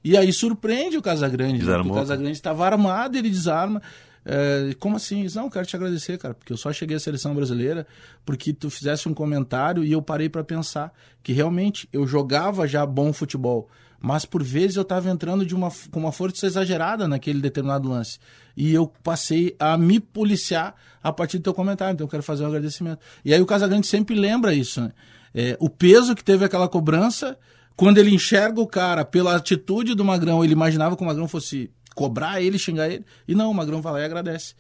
E aí surpreende o Casagrande, né? o Casagrande estava armado, ele desarma. É, como assim? Não, quero te agradecer, cara, porque eu só cheguei à seleção brasileira porque tu fizesse um comentário e eu parei para pensar que realmente eu jogava já bom futebol mas por vezes eu estava entrando de uma, com uma força exagerada naquele determinado lance. E eu passei a me policiar a partir do teu comentário. Então eu quero fazer um agradecimento. E aí o Casagrande sempre lembra isso, né? É, o peso que teve aquela cobrança, quando ele enxerga o cara pela atitude do Magrão, ele imaginava que o Magrão fosse cobrar ele, xingar ele. E não, o Magrão vai lá e agradece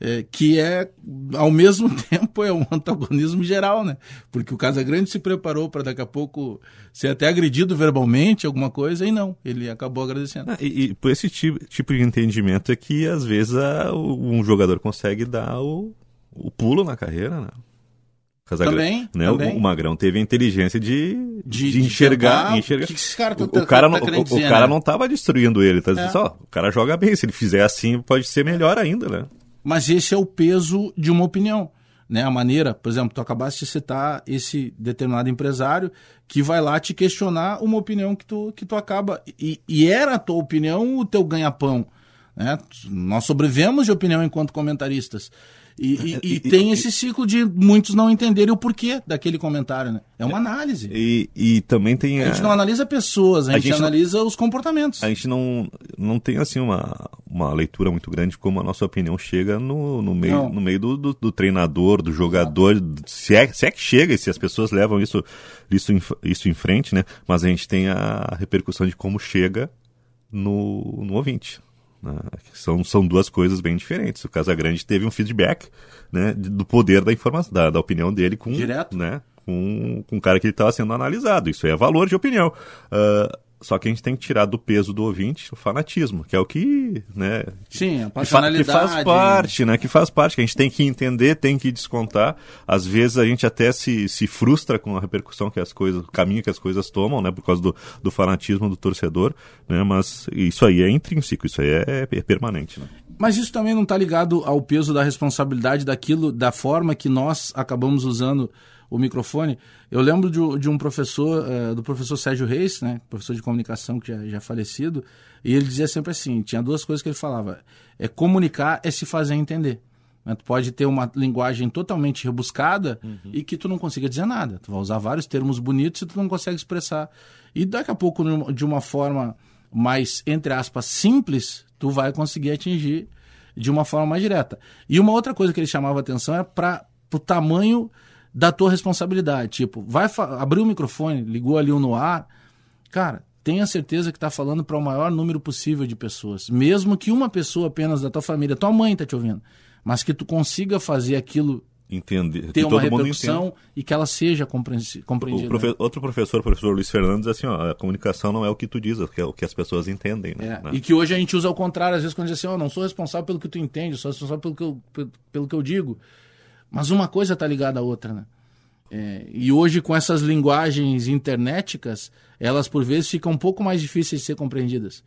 é, que é, ao mesmo tempo, é um antagonismo geral, né? Porque o Casagrande se preparou para daqui a pouco ser até agredido verbalmente, alguma coisa, e não, ele acabou agradecendo. Ah, e, e, por esse tipo, tipo, de entendimento é que, às vezes, a, um jogador consegue dar o, o pulo na carreira, né? também, né? também. O, o, Magrão teve a inteligência de, de, de enxergar. De enxergar. O que, cara tá, o, o cara, tá não, o, dizer, o, cara né? não estava destruindo ele, tá dizendo é. só, o cara joga bem, se ele fizer assim, pode ser melhor ainda, né? Mas esse é o peso de uma opinião. Né, a maneira, por exemplo, tu acabaste de citar esse determinado empresário que vai lá te questionar uma opinião que tu, que tu acaba. E, e era a tua opinião o teu ganha-pão. Né? Nós sobrevivemos de opinião enquanto comentaristas. E, e, e, tem esse ciclo de muitos não entenderem o porquê daquele comentário, né? É uma análise. E, e também tem. A... gente não analisa pessoas, a, a gente, gente, analisa não... os comportamentos. A gente não, não tem assim uma, uma leitura muito grande como a nossa opinião chega no, no meio, no meio do, do, do treinador, do jogador, se é, se é que chega e se as pessoas levam isso, isso, em, isso em frente, né? Mas a gente tem a repercussão de como chega no, no ouvinte. Né? São, são duas coisas bem diferentes. O Casagrande teve um feedback né, do poder da informação, da, da opinião dele com, Direto. Né, com, com o cara que ele estava sendo analisado. Isso é valor de opinião. Uh, só que a gente tem que tirar do peso do ouvinte o fanatismo, que é o que, né? Sim, a passionalidade. Que, faz parte, né? Que faz parte, que a gente tem que entender, tem que descontar. Às vezes a gente até se, se frustra com a repercussão que as coisas, o caminho que as coisas tomam, né? Por causa do, do fanatismo do torcedor, né? Mas isso aí é intrínseco, isso aí é, é permanente, né? Mas isso também não está ligado ao peso da responsabilidade daquilo, da forma que nós acabamos usando o microfone. Eu lembro de, de um professor, uh, do professor Sérgio Reis, né, professor de comunicação que já, já falecido, e ele dizia sempre assim, tinha duas coisas que ele falava, é comunicar é se fazer entender. Né? Tu pode ter uma linguagem totalmente rebuscada uhum. e que tu não consiga dizer nada. Tu vai usar vários termos bonitos e tu não consegue expressar. E daqui a pouco, de uma forma mais, entre aspas, simples, tu vai conseguir atingir de uma forma mais direta. E uma outra coisa que ele chamava atenção é para o tamanho da tua responsabilidade. Tipo, vai abrir o microfone, ligou ali um no ar, cara, tenha certeza que está falando para o maior número possível de pessoas. Mesmo que uma pessoa apenas da tua família, tua mãe está te ouvindo, mas que tu consiga fazer aquilo entender, ter uma repercussão e que ela seja compreendida. Profe outro professor, o professor Luiz Fernandes, assim, ó, a comunicação não é o que tu diz, é o que as pessoas entendem. Né? É, e que hoje a gente usa ao contrário, às vezes quando diz assim, ó, oh, não sou responsável pelo que tu entende, sou responsável pelo que eu, pelo, pelo que eu digo. Mas uma coisa está ligada à outra, né? É, e hoje, com essas linguagens internéticas, elas por vezes ficam um pouco mais difíceis de ser compreendidas.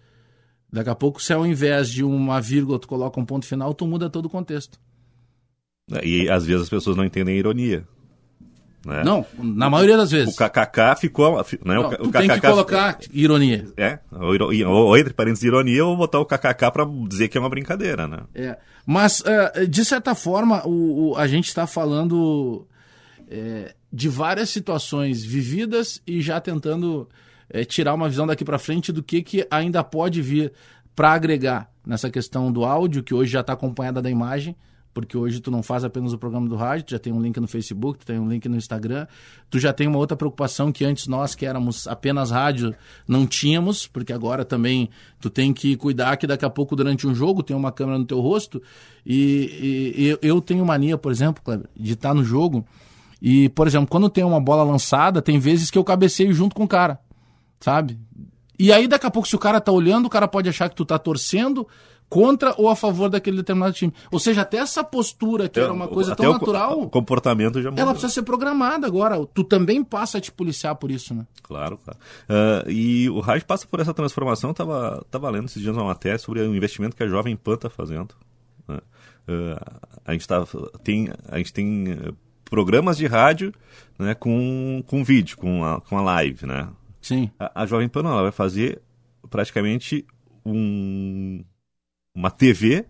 Daqui a pouco, se ao invés de uma vírgula tu coloca um ponto final, tu muda todo o contexto. E às vezes as pessoas não entendem a ironia. Né? Não, na maioria das vezes. O KKK ficou. Né? Não, o, tu o tem que colocar ironia. É, ou, iro- ou entre parênteses ironia, ou botar o KKK pra dizer que é uma brincadeira, né? É. Mas, eh, de certa forma, o, o- a gente está falando eh, de várias situações vividas e já tentando eh, tirar uma visão daqui para frente do que, que ainda pode vir para agregar nessa questão do áudio, que hoje já está acompanhada da imagem, porque hoje tu não faz apenas o programa do rádio, tu já tem um link no Facebook, tu tem um link no Instagram, tu já tem uma outra preocupação que antes nós, que éramos apenas rádio, não tínhamos, porque agora também tu tem que cuidar que daqui a pouco, durante um jogo, tem uma câmera no teu rosto, e, e- eu- eu tenho mania, por exemplo, de estar no jogo, e, por exemplo, quando tem uma bola lançada, tem vezes que eu cabeceio junto com o cara, sabe? E aí, daqui a pouco, se o cara tá olhando, o cara pode achar que tu tá torcendo contra ou a favor daquele determinado time. Ou seja, até essa postura que era uma coisa tão natural, O comportamento já muda. ela precisa ser programada agora. Tu também passa a te policiar por isso, né? Claro, claro. Ah, e o rádio passa por essa transformação. Tava, tava lendo esses dias uma matéria sobre o investimento que a Jovem Pan está fazendo. né? Ah, a gente tá, tem, a gente tem eh, programas de rádio né, com, com vídeo, com a, com a live, né? Sim. A, a Jovem Pan não, ela vai fazer praticamente um, uma TV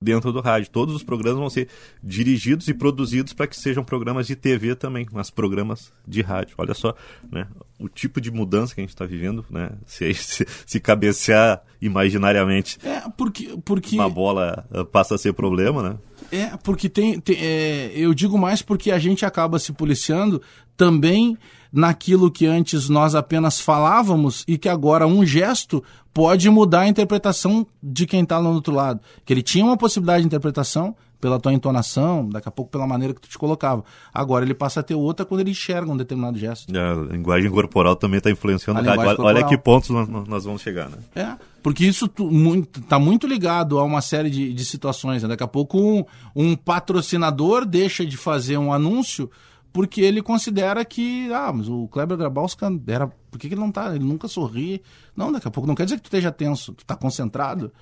dentro do rádio. Todos os programas vão ser dirigidos e produzidos para que sejam programas de TV também, mas programas de rádio. Olha só, né? O tipo de mudança que a gente está vivendo, né? Se, se, se cabecear imaginariamente É, porque. porque... uma bola eh, passa a ser problema, né? É, porque tem. tem- é, eu digo mais porque a gente acaba se policiando também naquilo que antes nós apenas falávamos e que agora um gesto pode mudar a interpretação de quem está lá no outro lado. Que ele tinha uma possibilidade de interpretação pela tua entonação, daqui a pouco pela maneira que tu te colocava. Agora ele passa a ter outra quando ele enxerga um determinado gesto. A linguagem corporal também está influenciando A Olha, olha que pontos nós, nós vamos chegar, né? É, porque isso tu- muito, tá muito ligado a uma série de, de situações. né? Daqui a pouco um, um patrocinador deixa de fazer um anúncio porque ele considera que, ah, mas o Kleber Grabowska era, por que, que ele não tá, ele nunca sorri? Não, daqui a pouco não quer dizer que tu esteja tenso, tu tá concentrado.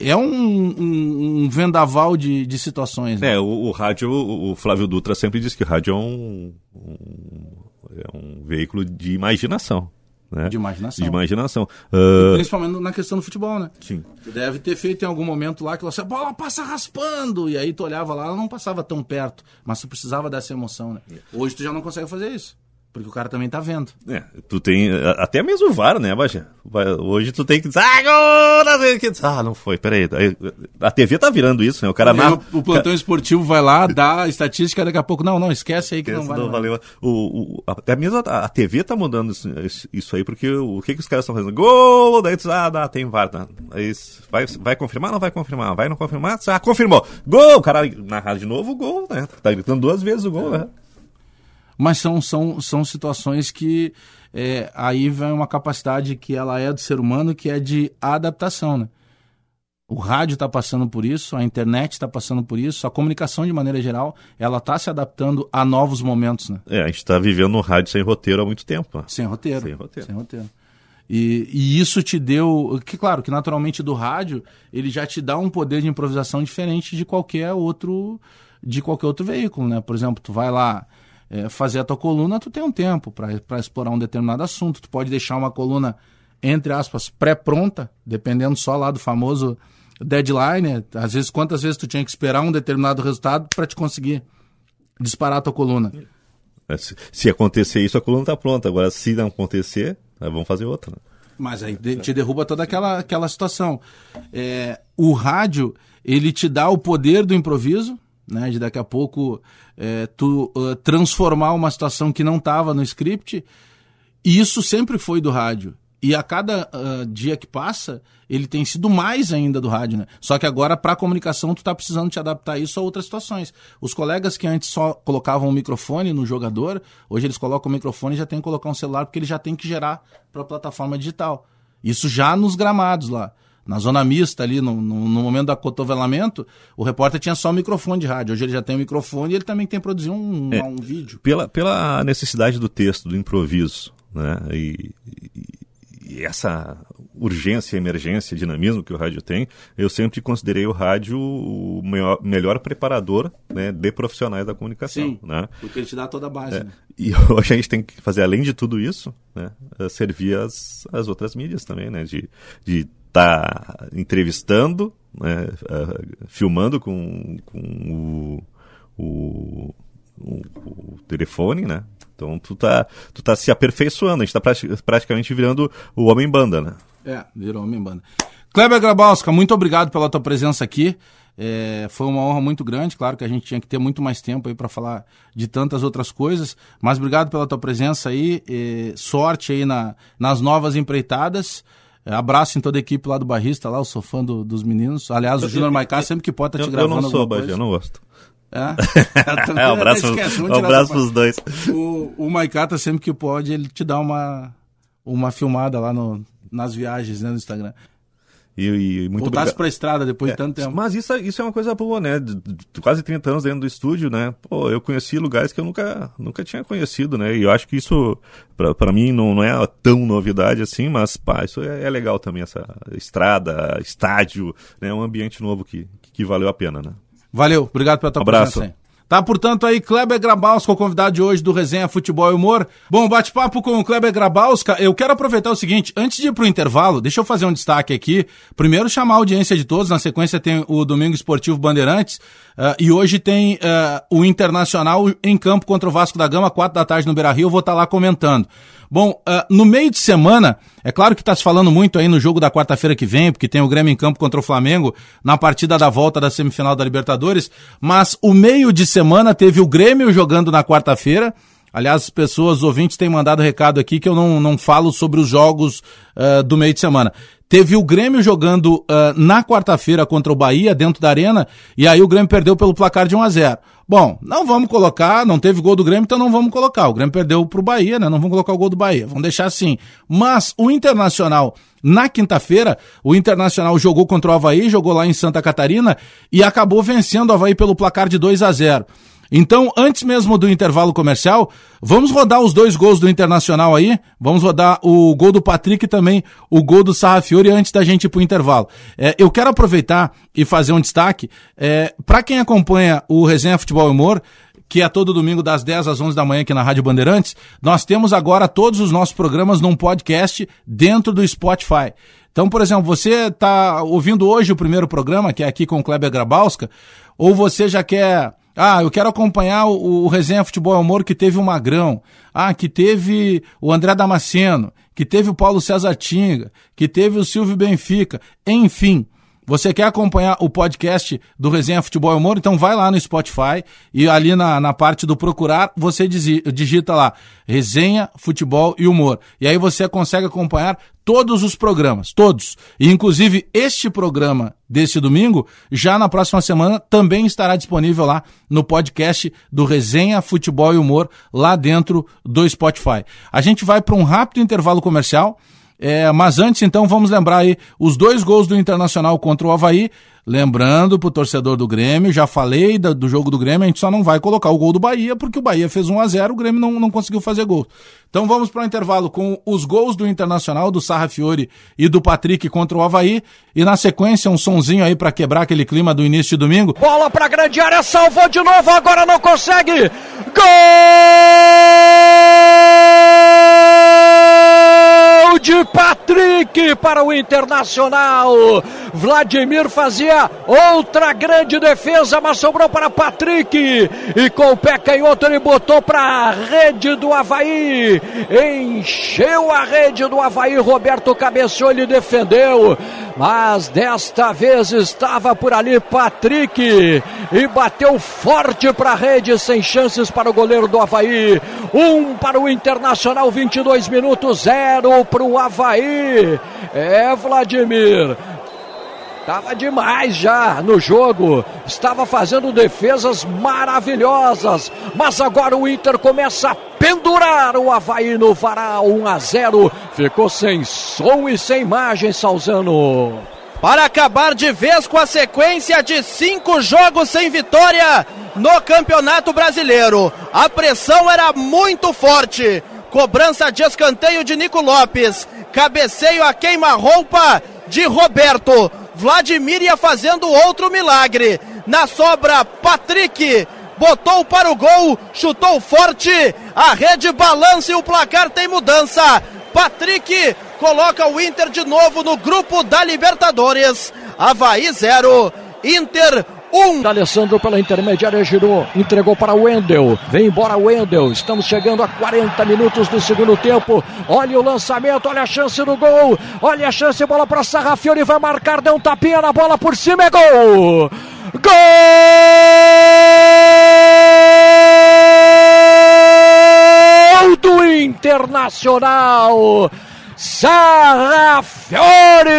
É um, um, um vendaval de, de situações. né? É, o, o rádio, o, o Flávio Dutra sempre diz que o rádio é um, um- é um veículo de imaginação. Né? De imaginação. De imaginação. Ah, Principalmente na questão do futebol, né? sim. Tu deve ter feito em algum momento lá que você, a bola passa raspando, e aí tu olhava lá, ela não passava tão perto, mas tu precisava dessa emoção, né? Hoje tu já não consegue fazer isso, porque o cara também tá vendo. É, tu tem. Até mesmo o VAR, né, Baixa? Vai- Hoje tu tem que dizer. Ah, não. Ah, não foi, peraí. Aí, A TV tá virando isso, né? O cara narra. o, o plantão esportivo vai lá, dá a estatística, daqui a pouco, não, não, esquece aí que não Esse vale. não valeu. O, o- até mesmo a, a TV tá mudando isso, isso- aí, porque o, o que, que os caras estão fazendo? Gol! Daí tu diz, ah, dá, tem VAR. Tá. Aí, vai, vai confirmar? Não vai confirmar. Vai não confirmar? Ah, confirmou. Gol! O cara narrar de novo o gol, né? Tá gritando duas vezes o gol, né? Mas são, são, são situações que é, aí vem uma capacidade que ela é do ser humano, que é de adaptação, né? O rádio está passando por isso, a internet está passando por isso, a comunicação de maneira geral, ela está se adaptando a novos momentos, né? É, a gente tá vivendo um rádio sem roteiro há muito tempo. né? Sem roteiro. Sem roteiro. Sem roteiro. E, e isso te deu. Que, claro, que naturalmente do rádio, ele já te dá um poder de improvisação diferente de qualquer outro de qualquer outro veículo, né? Por exemplo, tu vai lá é, fazer a tua coluna, tu tem um tempo para explorar um determinado assunto. Tu pode deixar uma coluna, entre aspas, pré-pronta, dependendo só lá do famoso deadline. né? Às vezes, quantas vezes tu tinha que esperar um determinado resultado para te conseguir disparar a tua coluna. É, Se, acontecer isso, a coluna tá pronta. Agora, se não acontecer, vamos fazer outra. Né? Mas aí te derruba toda aquela, aquela situação. É, o rádio, ele te dá o poder do improviso, né? De daqui a pouco é, tu ah, transformar uma situação que não estava no script. E isso sempre foi do rádio. E a cada ah, dia que passa, ele tem sido mais ainda do rádio, né? Só que agora, para a comunicação, tu tá precisando te adaptar isso a outras situações. Os colegas que antes só colocavam um microfone no jogador, hoje eles colocam o microfone e já tem que colocar um celular, porque ele já tem que gerar para a plataforma digital. Isso já nos gramados lá. Na zona mista ali, no, no, no, momento do acotovelamento, o repórter tinha só o microfone de rádio. Hoje ele já tem o microfone e ele também tem que produzir um, é, um vídeo. Pela, pela necessidade do texto, do improviso, né? E, e, e essa urgência, emergência, dinamismo que o rádio tem, eu sempre considerei o rádio o melhor, melhor preparador né, de profissionais da comunicação. Sim, né? porque ele te dá toda a base. É, né? E hoje a gente tem que fazer, além de tudo isso, né, servir as, as outras mídias também, né, de estar tá entrevistando, né, uh, filmando com, com o, o, o, telefone, né, então tu tá, tu tá se aperfeiçoando, a gente tá praticamente virando o homem-banda, né? É, virou homem-banda. Kleber Grabowska, muito obrigado pela tua presença aqui. É, foi uma honra muito grande, claro que a gente tinha que ter muito mais tempo aí para falar de tantas outras coisas, mas obrigado pela tua presença aí, sorte aí na, nas novas empreitadas, é, abraço em toda a equipe lá do Barrista, lá, eu sou fã do, dos meninos, aliás o Júnior Maicá sempre que pode tá te eu, gravando Eu não sou, Bagé, eu não gosto. É, é um abraço, esquece, um abraço pros dois. O, o Maicata, sempre que pode, ele te dá uma, uma filmada lá no, nas viagens, né, no Instagram. E, e muito Voltasse para a estrada depois é, de tanto tempo. Mas isso, isso é uma coisa boa, né? De, de, quase 30 anos dentro do estúdio, né? Pô, eu conheci lugares que eu nunca, nunca tinha conhecido, né? E eu acho que isso, para mim, não, não é tão novidade assim, mas, pá, isso é, é legal também, essa estrada, estádio, né? Um ambiente novo que, que valeu a pena, né? Valeu, obrigado pela tua um abraço. presença aí. Tá, portanto, aí Kleber Grabowska, o convidado de hoje do Resenha Futebol e Humor. Bom, bate-papo com o Kleber Grabowska. Eu quero aproveitar o seguinte, antes de ir pro intervalo, deixa eu fazer um destaque aqui. Primeiro, chamar a audiência de todos. Na sequência tem o Domingo Esportivo Bandeirantes. Uh, e hoje tem uh, o Internacional em campo contra o Vasco da Gama, quatro da tarde no Beira-Rio. Eu vou estar tá lá comentando. Bom, uh, no meio de semana, é claro que está se falando muito aí no jogo da quarta-feira que vem, porque tem o Grêmio em campo contra o Flamengo na partida da volta da semifinal da Libertadores, mas o meio de semana teve o Grêmio jogando na quarta-feira. Aliás, as pessoas, ouvintes, têm mandado recado aqui que eu não, não falo sobre os jogos uh, do meio de semana. Teve o Grêmio jogando uh, na quarta-feira contra o Bahia, dentro da arena, e aí o Grêmio perdeu pelo placar de 1 a 0 Bom, não vamos colocar, não teve gol do Grêmio, então não vamos colocar. O Grêmio perdeu pro Bahia, né? Não vamos colocar o gol do Bahia, vamos deixar assim. Mas o Internacional, na quinta-feira, o Internacional jogou contra o Havaí, jogou lá em Santa Catarina e acabou vencendo o Havaí pelo placar de 2 a 0 então, antes mesmo do intervalo comercial, vamos rodar os dois gols do Internacional aí. Vamos rodar o gol do Patrick e também o gol do Sarrafiori antes da gente ir pro intervalo. É, eu quero aproveitar e fazer um destaque. É, para quem acompanha o Resenha Futebol Humor, que é todo domingo das 10 às 11 da manhã aqui na Rádio Bandeirantes, nós temos agora todos os nossos programas num podcast dentro do Spotify. Então, por exemplo, você está ouvindo hoje o primeiro programa, que é aqui com o Kleber Grabowska, ou você já quer ah, eu quero acompanhar o, o Resenha Futebol Amor que teve o Magrão. Ah, que teve o André Damasceno, que teve o Paulo César Tinga, que teve o Silvio Benfica. Enfim, você quer acompanhar o podcast do Resenha Futebol e Humor? Então vai lá no Spotify e ali na, na parte do procurar, você digita lá Resenha Futebol e Humor. E aí você consegue acompanhar todos os programas, todos. E inclusive este programa deste domingo, já na próxima semana, também estará disponível lá no podcast do Resenha Futebol e Humor, lá dentro do Spotify. A gente vai para um rápido intervalo comercial. É, mas antes, então, vamos lembrar aí os dois gols do Internacional contra o Havaí. Lembrando pro torcedor do Grêmio, já falei do, do, jogo do Grêmio, a gente só não vai colocar o gol do Bahia, porque o Bahia fez 1 a 0 o Grêmio não, não conseguiu fazer gol. Então vamos para o intervalo com os gols do Internacional, do Sarra Fiore e do Patrick contra o Havaí. E na sequência, um sonzinho aí para quebrar aquele clima do início de domingo. Bola pra grande área, salvou de novo, agora não consegue! Gol! Patrick para o Internacional. Vladimir fazia outra grande defesa, mas sobrou para Patrick. E com o pé canhoto ele botou para a rede do Havaí. Encheu a rede do Havaí. Roberto cabeceou, ele defendeu. Mas desta vez estava por ali Patrick. E bateu forte para a rede, sem chances para o goleiro do Havaí. Um para o Internacional, 22 minutos, zero para o o Havaí. É, Vladimir. Estava demais já no jogo, estava fazendo defesas maravilhosas, mas agora o Inter começa a pendurar o Havaí no varal 1 a 0. Ficou sem som e sem imagem, Salzano. para acabar de vez com a sequência de cinco jogos sem vitória no Campeonato Brasileiro. A pressão era muito forte. Cobrança de escanteio de Nico Lopes. Cabeceio a queima-roupa de Roberto. Vladimir ia fazendo outro milagre. Na sobra, Patrick botou para o gol, chutou forte, a rede balança e o placar tem mudança. Patrick coloca o Inter de novo no grupo da Libertadores. Havaí 0, Inter 1. Um. Alessandro pela intermediária girou, entregou para Wendel. Vem embora Wendel. Estamos chegando a 40 minutos do segundo tempo. Olha o lançamento, olha a chance do gol. Olha a chance, bola para Sarrafiori, vai marcar, deu um tapinha na bola por cima, é gol! Gol do Internacional! Sarrafiore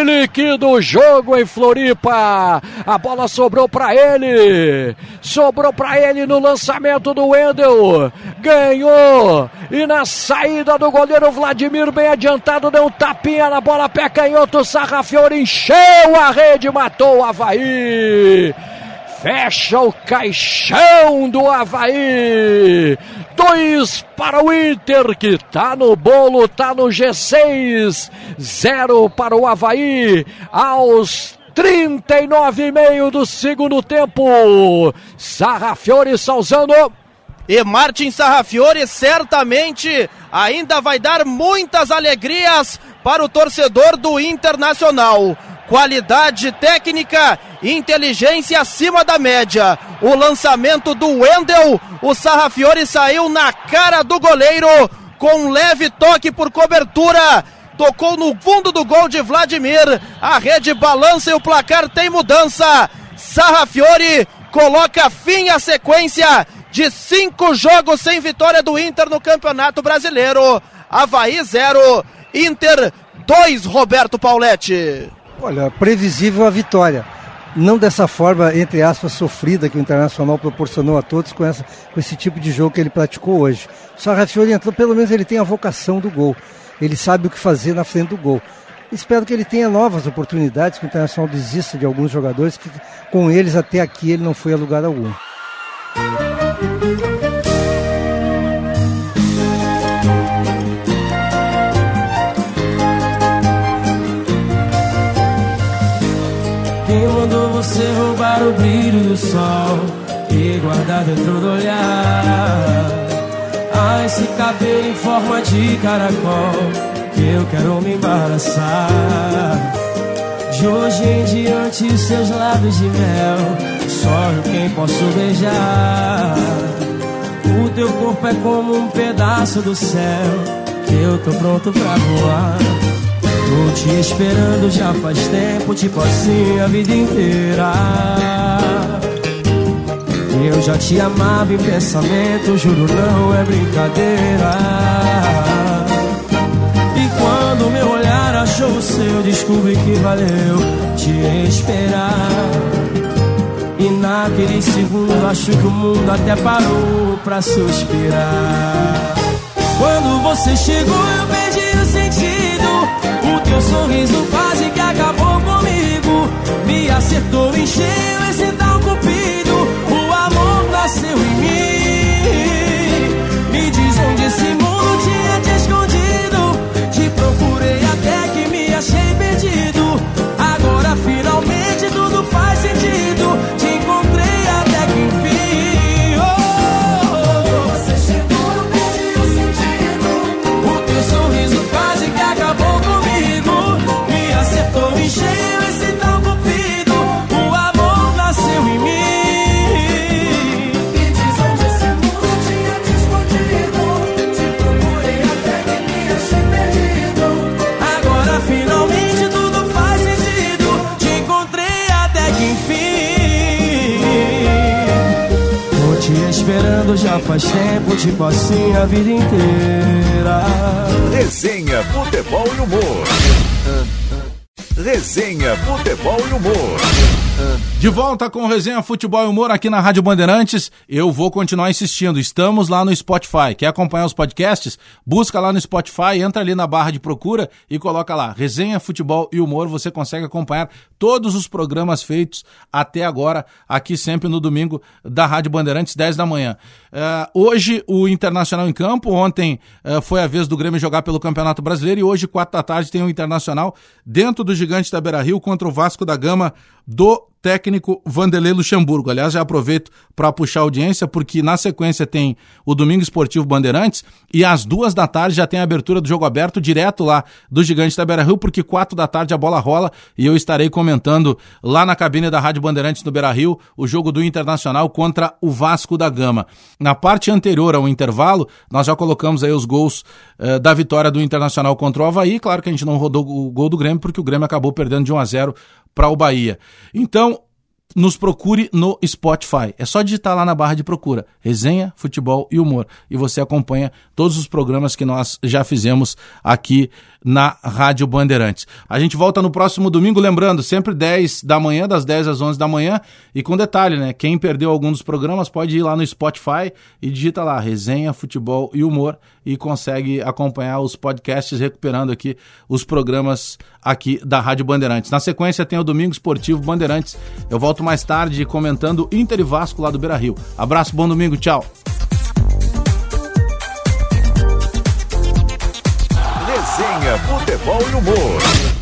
liquida o jogo em Floripa. A bola sobrou para ele. Sobrou para ele no lançamento do Wendel. Ganhou. E na saída do goleiro Vladimir, bem adiantado, deu um tapinha na bola, pé canhoto. Sarrafiore encheu a rede, matou o Havaí fecha o caixão do Havaí. Dois para o Inter, que tá no bolo, tá no G6. Zero para o Havaí. Aos 39 e meio do segundo tempo. Sarrafiore Salzano. E Martin Sarrafiore certamente ainda vai dar muitas alegrias para o torcedor do Internacional qualidade técnica, inteligência acima da média. O lançamento do Wendel, o Sarrafiore saiu na cara do goleiro com um leve toque por cobertura. Tocou no fundo do gol de Vladimir. A rede balança e o placar tem mudança. Sarrafiore coloca fim à sequência de cinco jogos sem vitória do Inter no Campeonato Brasileiro. Havaí 0, Inter 2, Roberto Pauletti. Olha, previsível a vitória. Não dessa forma, entre aspas, sofrida que o Internacional proporcionou a todos com, essa, com esse tipo de jogo que ele praticou hoje. O Sarrafiori entrou, pelo menos ele tem a vocação do gol. Ele sabe o que fazer na frente do gol. Espero que ele tenha novas oportunidades, que o Internacional desista de alguns jogadores, que com eles até aqui ele não foi a lugar algum. Do sol e guardar dentro do olhar? Ah, esse cabelo em forma de caracol que eu quero me embaraçar. De hoje em diante, seus lábios de mel, só eu quem posso beijar. O teu corpo é como um pedaço do céu que eu tô pronto pra voar. Tô te esperando já faz tempo, tipo assim a vida inteira. Eu já te amava em pensamento, juro não é brincadeira. E quando meu olhar achou o seu, descobri que valeu te esperar. E naquele segundo acho que o mundo até parou pra suspirar. Quando você chegou, eu perdi o sentido. O teu sorriso quase que acabou comigo. Me acertou em cheio me faz tempo, tipo assim a vida inteira. Resenha, futebol e humor. Resenha, futebol e humor. De volta com Resenha Futebol e Humor aqui na Rádio Bandeirantes. Eu vou continuar insistindo. Estamos lá no Spotify. Quer acompanhar os podcasts? Busca lá no Spotify, entra ali na barra de procura e coloca lá Resenha Futebol e Humor. Você consegue acompanhar todos os programas feitos até agora, aqui sempre no domingo da Rádio Bandeirantes, 10 da manhã. Uh, hoje o Internacional em campo. Ontem uh, foi a vez do Grêmio jogar pelo Campeonato Brasileiro e hoje, 4 da tarde, tem o Internacional dentro do Gigante da Beira Rio contra o Vasco da Gama do técnico Vanderlei Luxemburgo. Aliás, já aproveito para puxar a audiência, porque na sequência tem o Domingo Esportivo Bandeirantes e às duas da tarde já tem a abertura do jogo aberto direto lá do Gigante da Beira Rio, porque quatro da tarde a bola rola e eu estarei comentando lá na cabine da Rádio Bandeirantes no Beira Rio o jogo do Internacional contra o Vasco da Gama. Na parte anterior ao intervalo, nós já colocamos aí os gols eh, da vitória do Internacional contra o Havaí. Claro que a gente não rodou o gol do Grêmio, porque o Grêmio acabou perdendo de 1 a 0 para o Bahia. Então, nos procure no Spotify. É só digitar lá na barra de procura resenha, futebol e humor. E você acompanha todos os programas que nós já fizemos aqui na Rádio Bandeirantes. A gente volta no próximo domingo, lembrando, sempre 10 da manhã, das 10 às 11 da manhã. E com detalhe, né? Quem perdeu algum dos programas pode ir lá no Spotify e digita lá resenha, futebol e humor e consegue acompanhar os podcasts recuperando aqui os programas aqui da Rádio Bandeirantes. Na sequência tem o Domingo Esportivo Bandeirantes. Eu volto mais tarde comentando Inter e Vasco lá do Beira Rio. Abraço, bom domingo, tchau. Resenha, futebol e humor.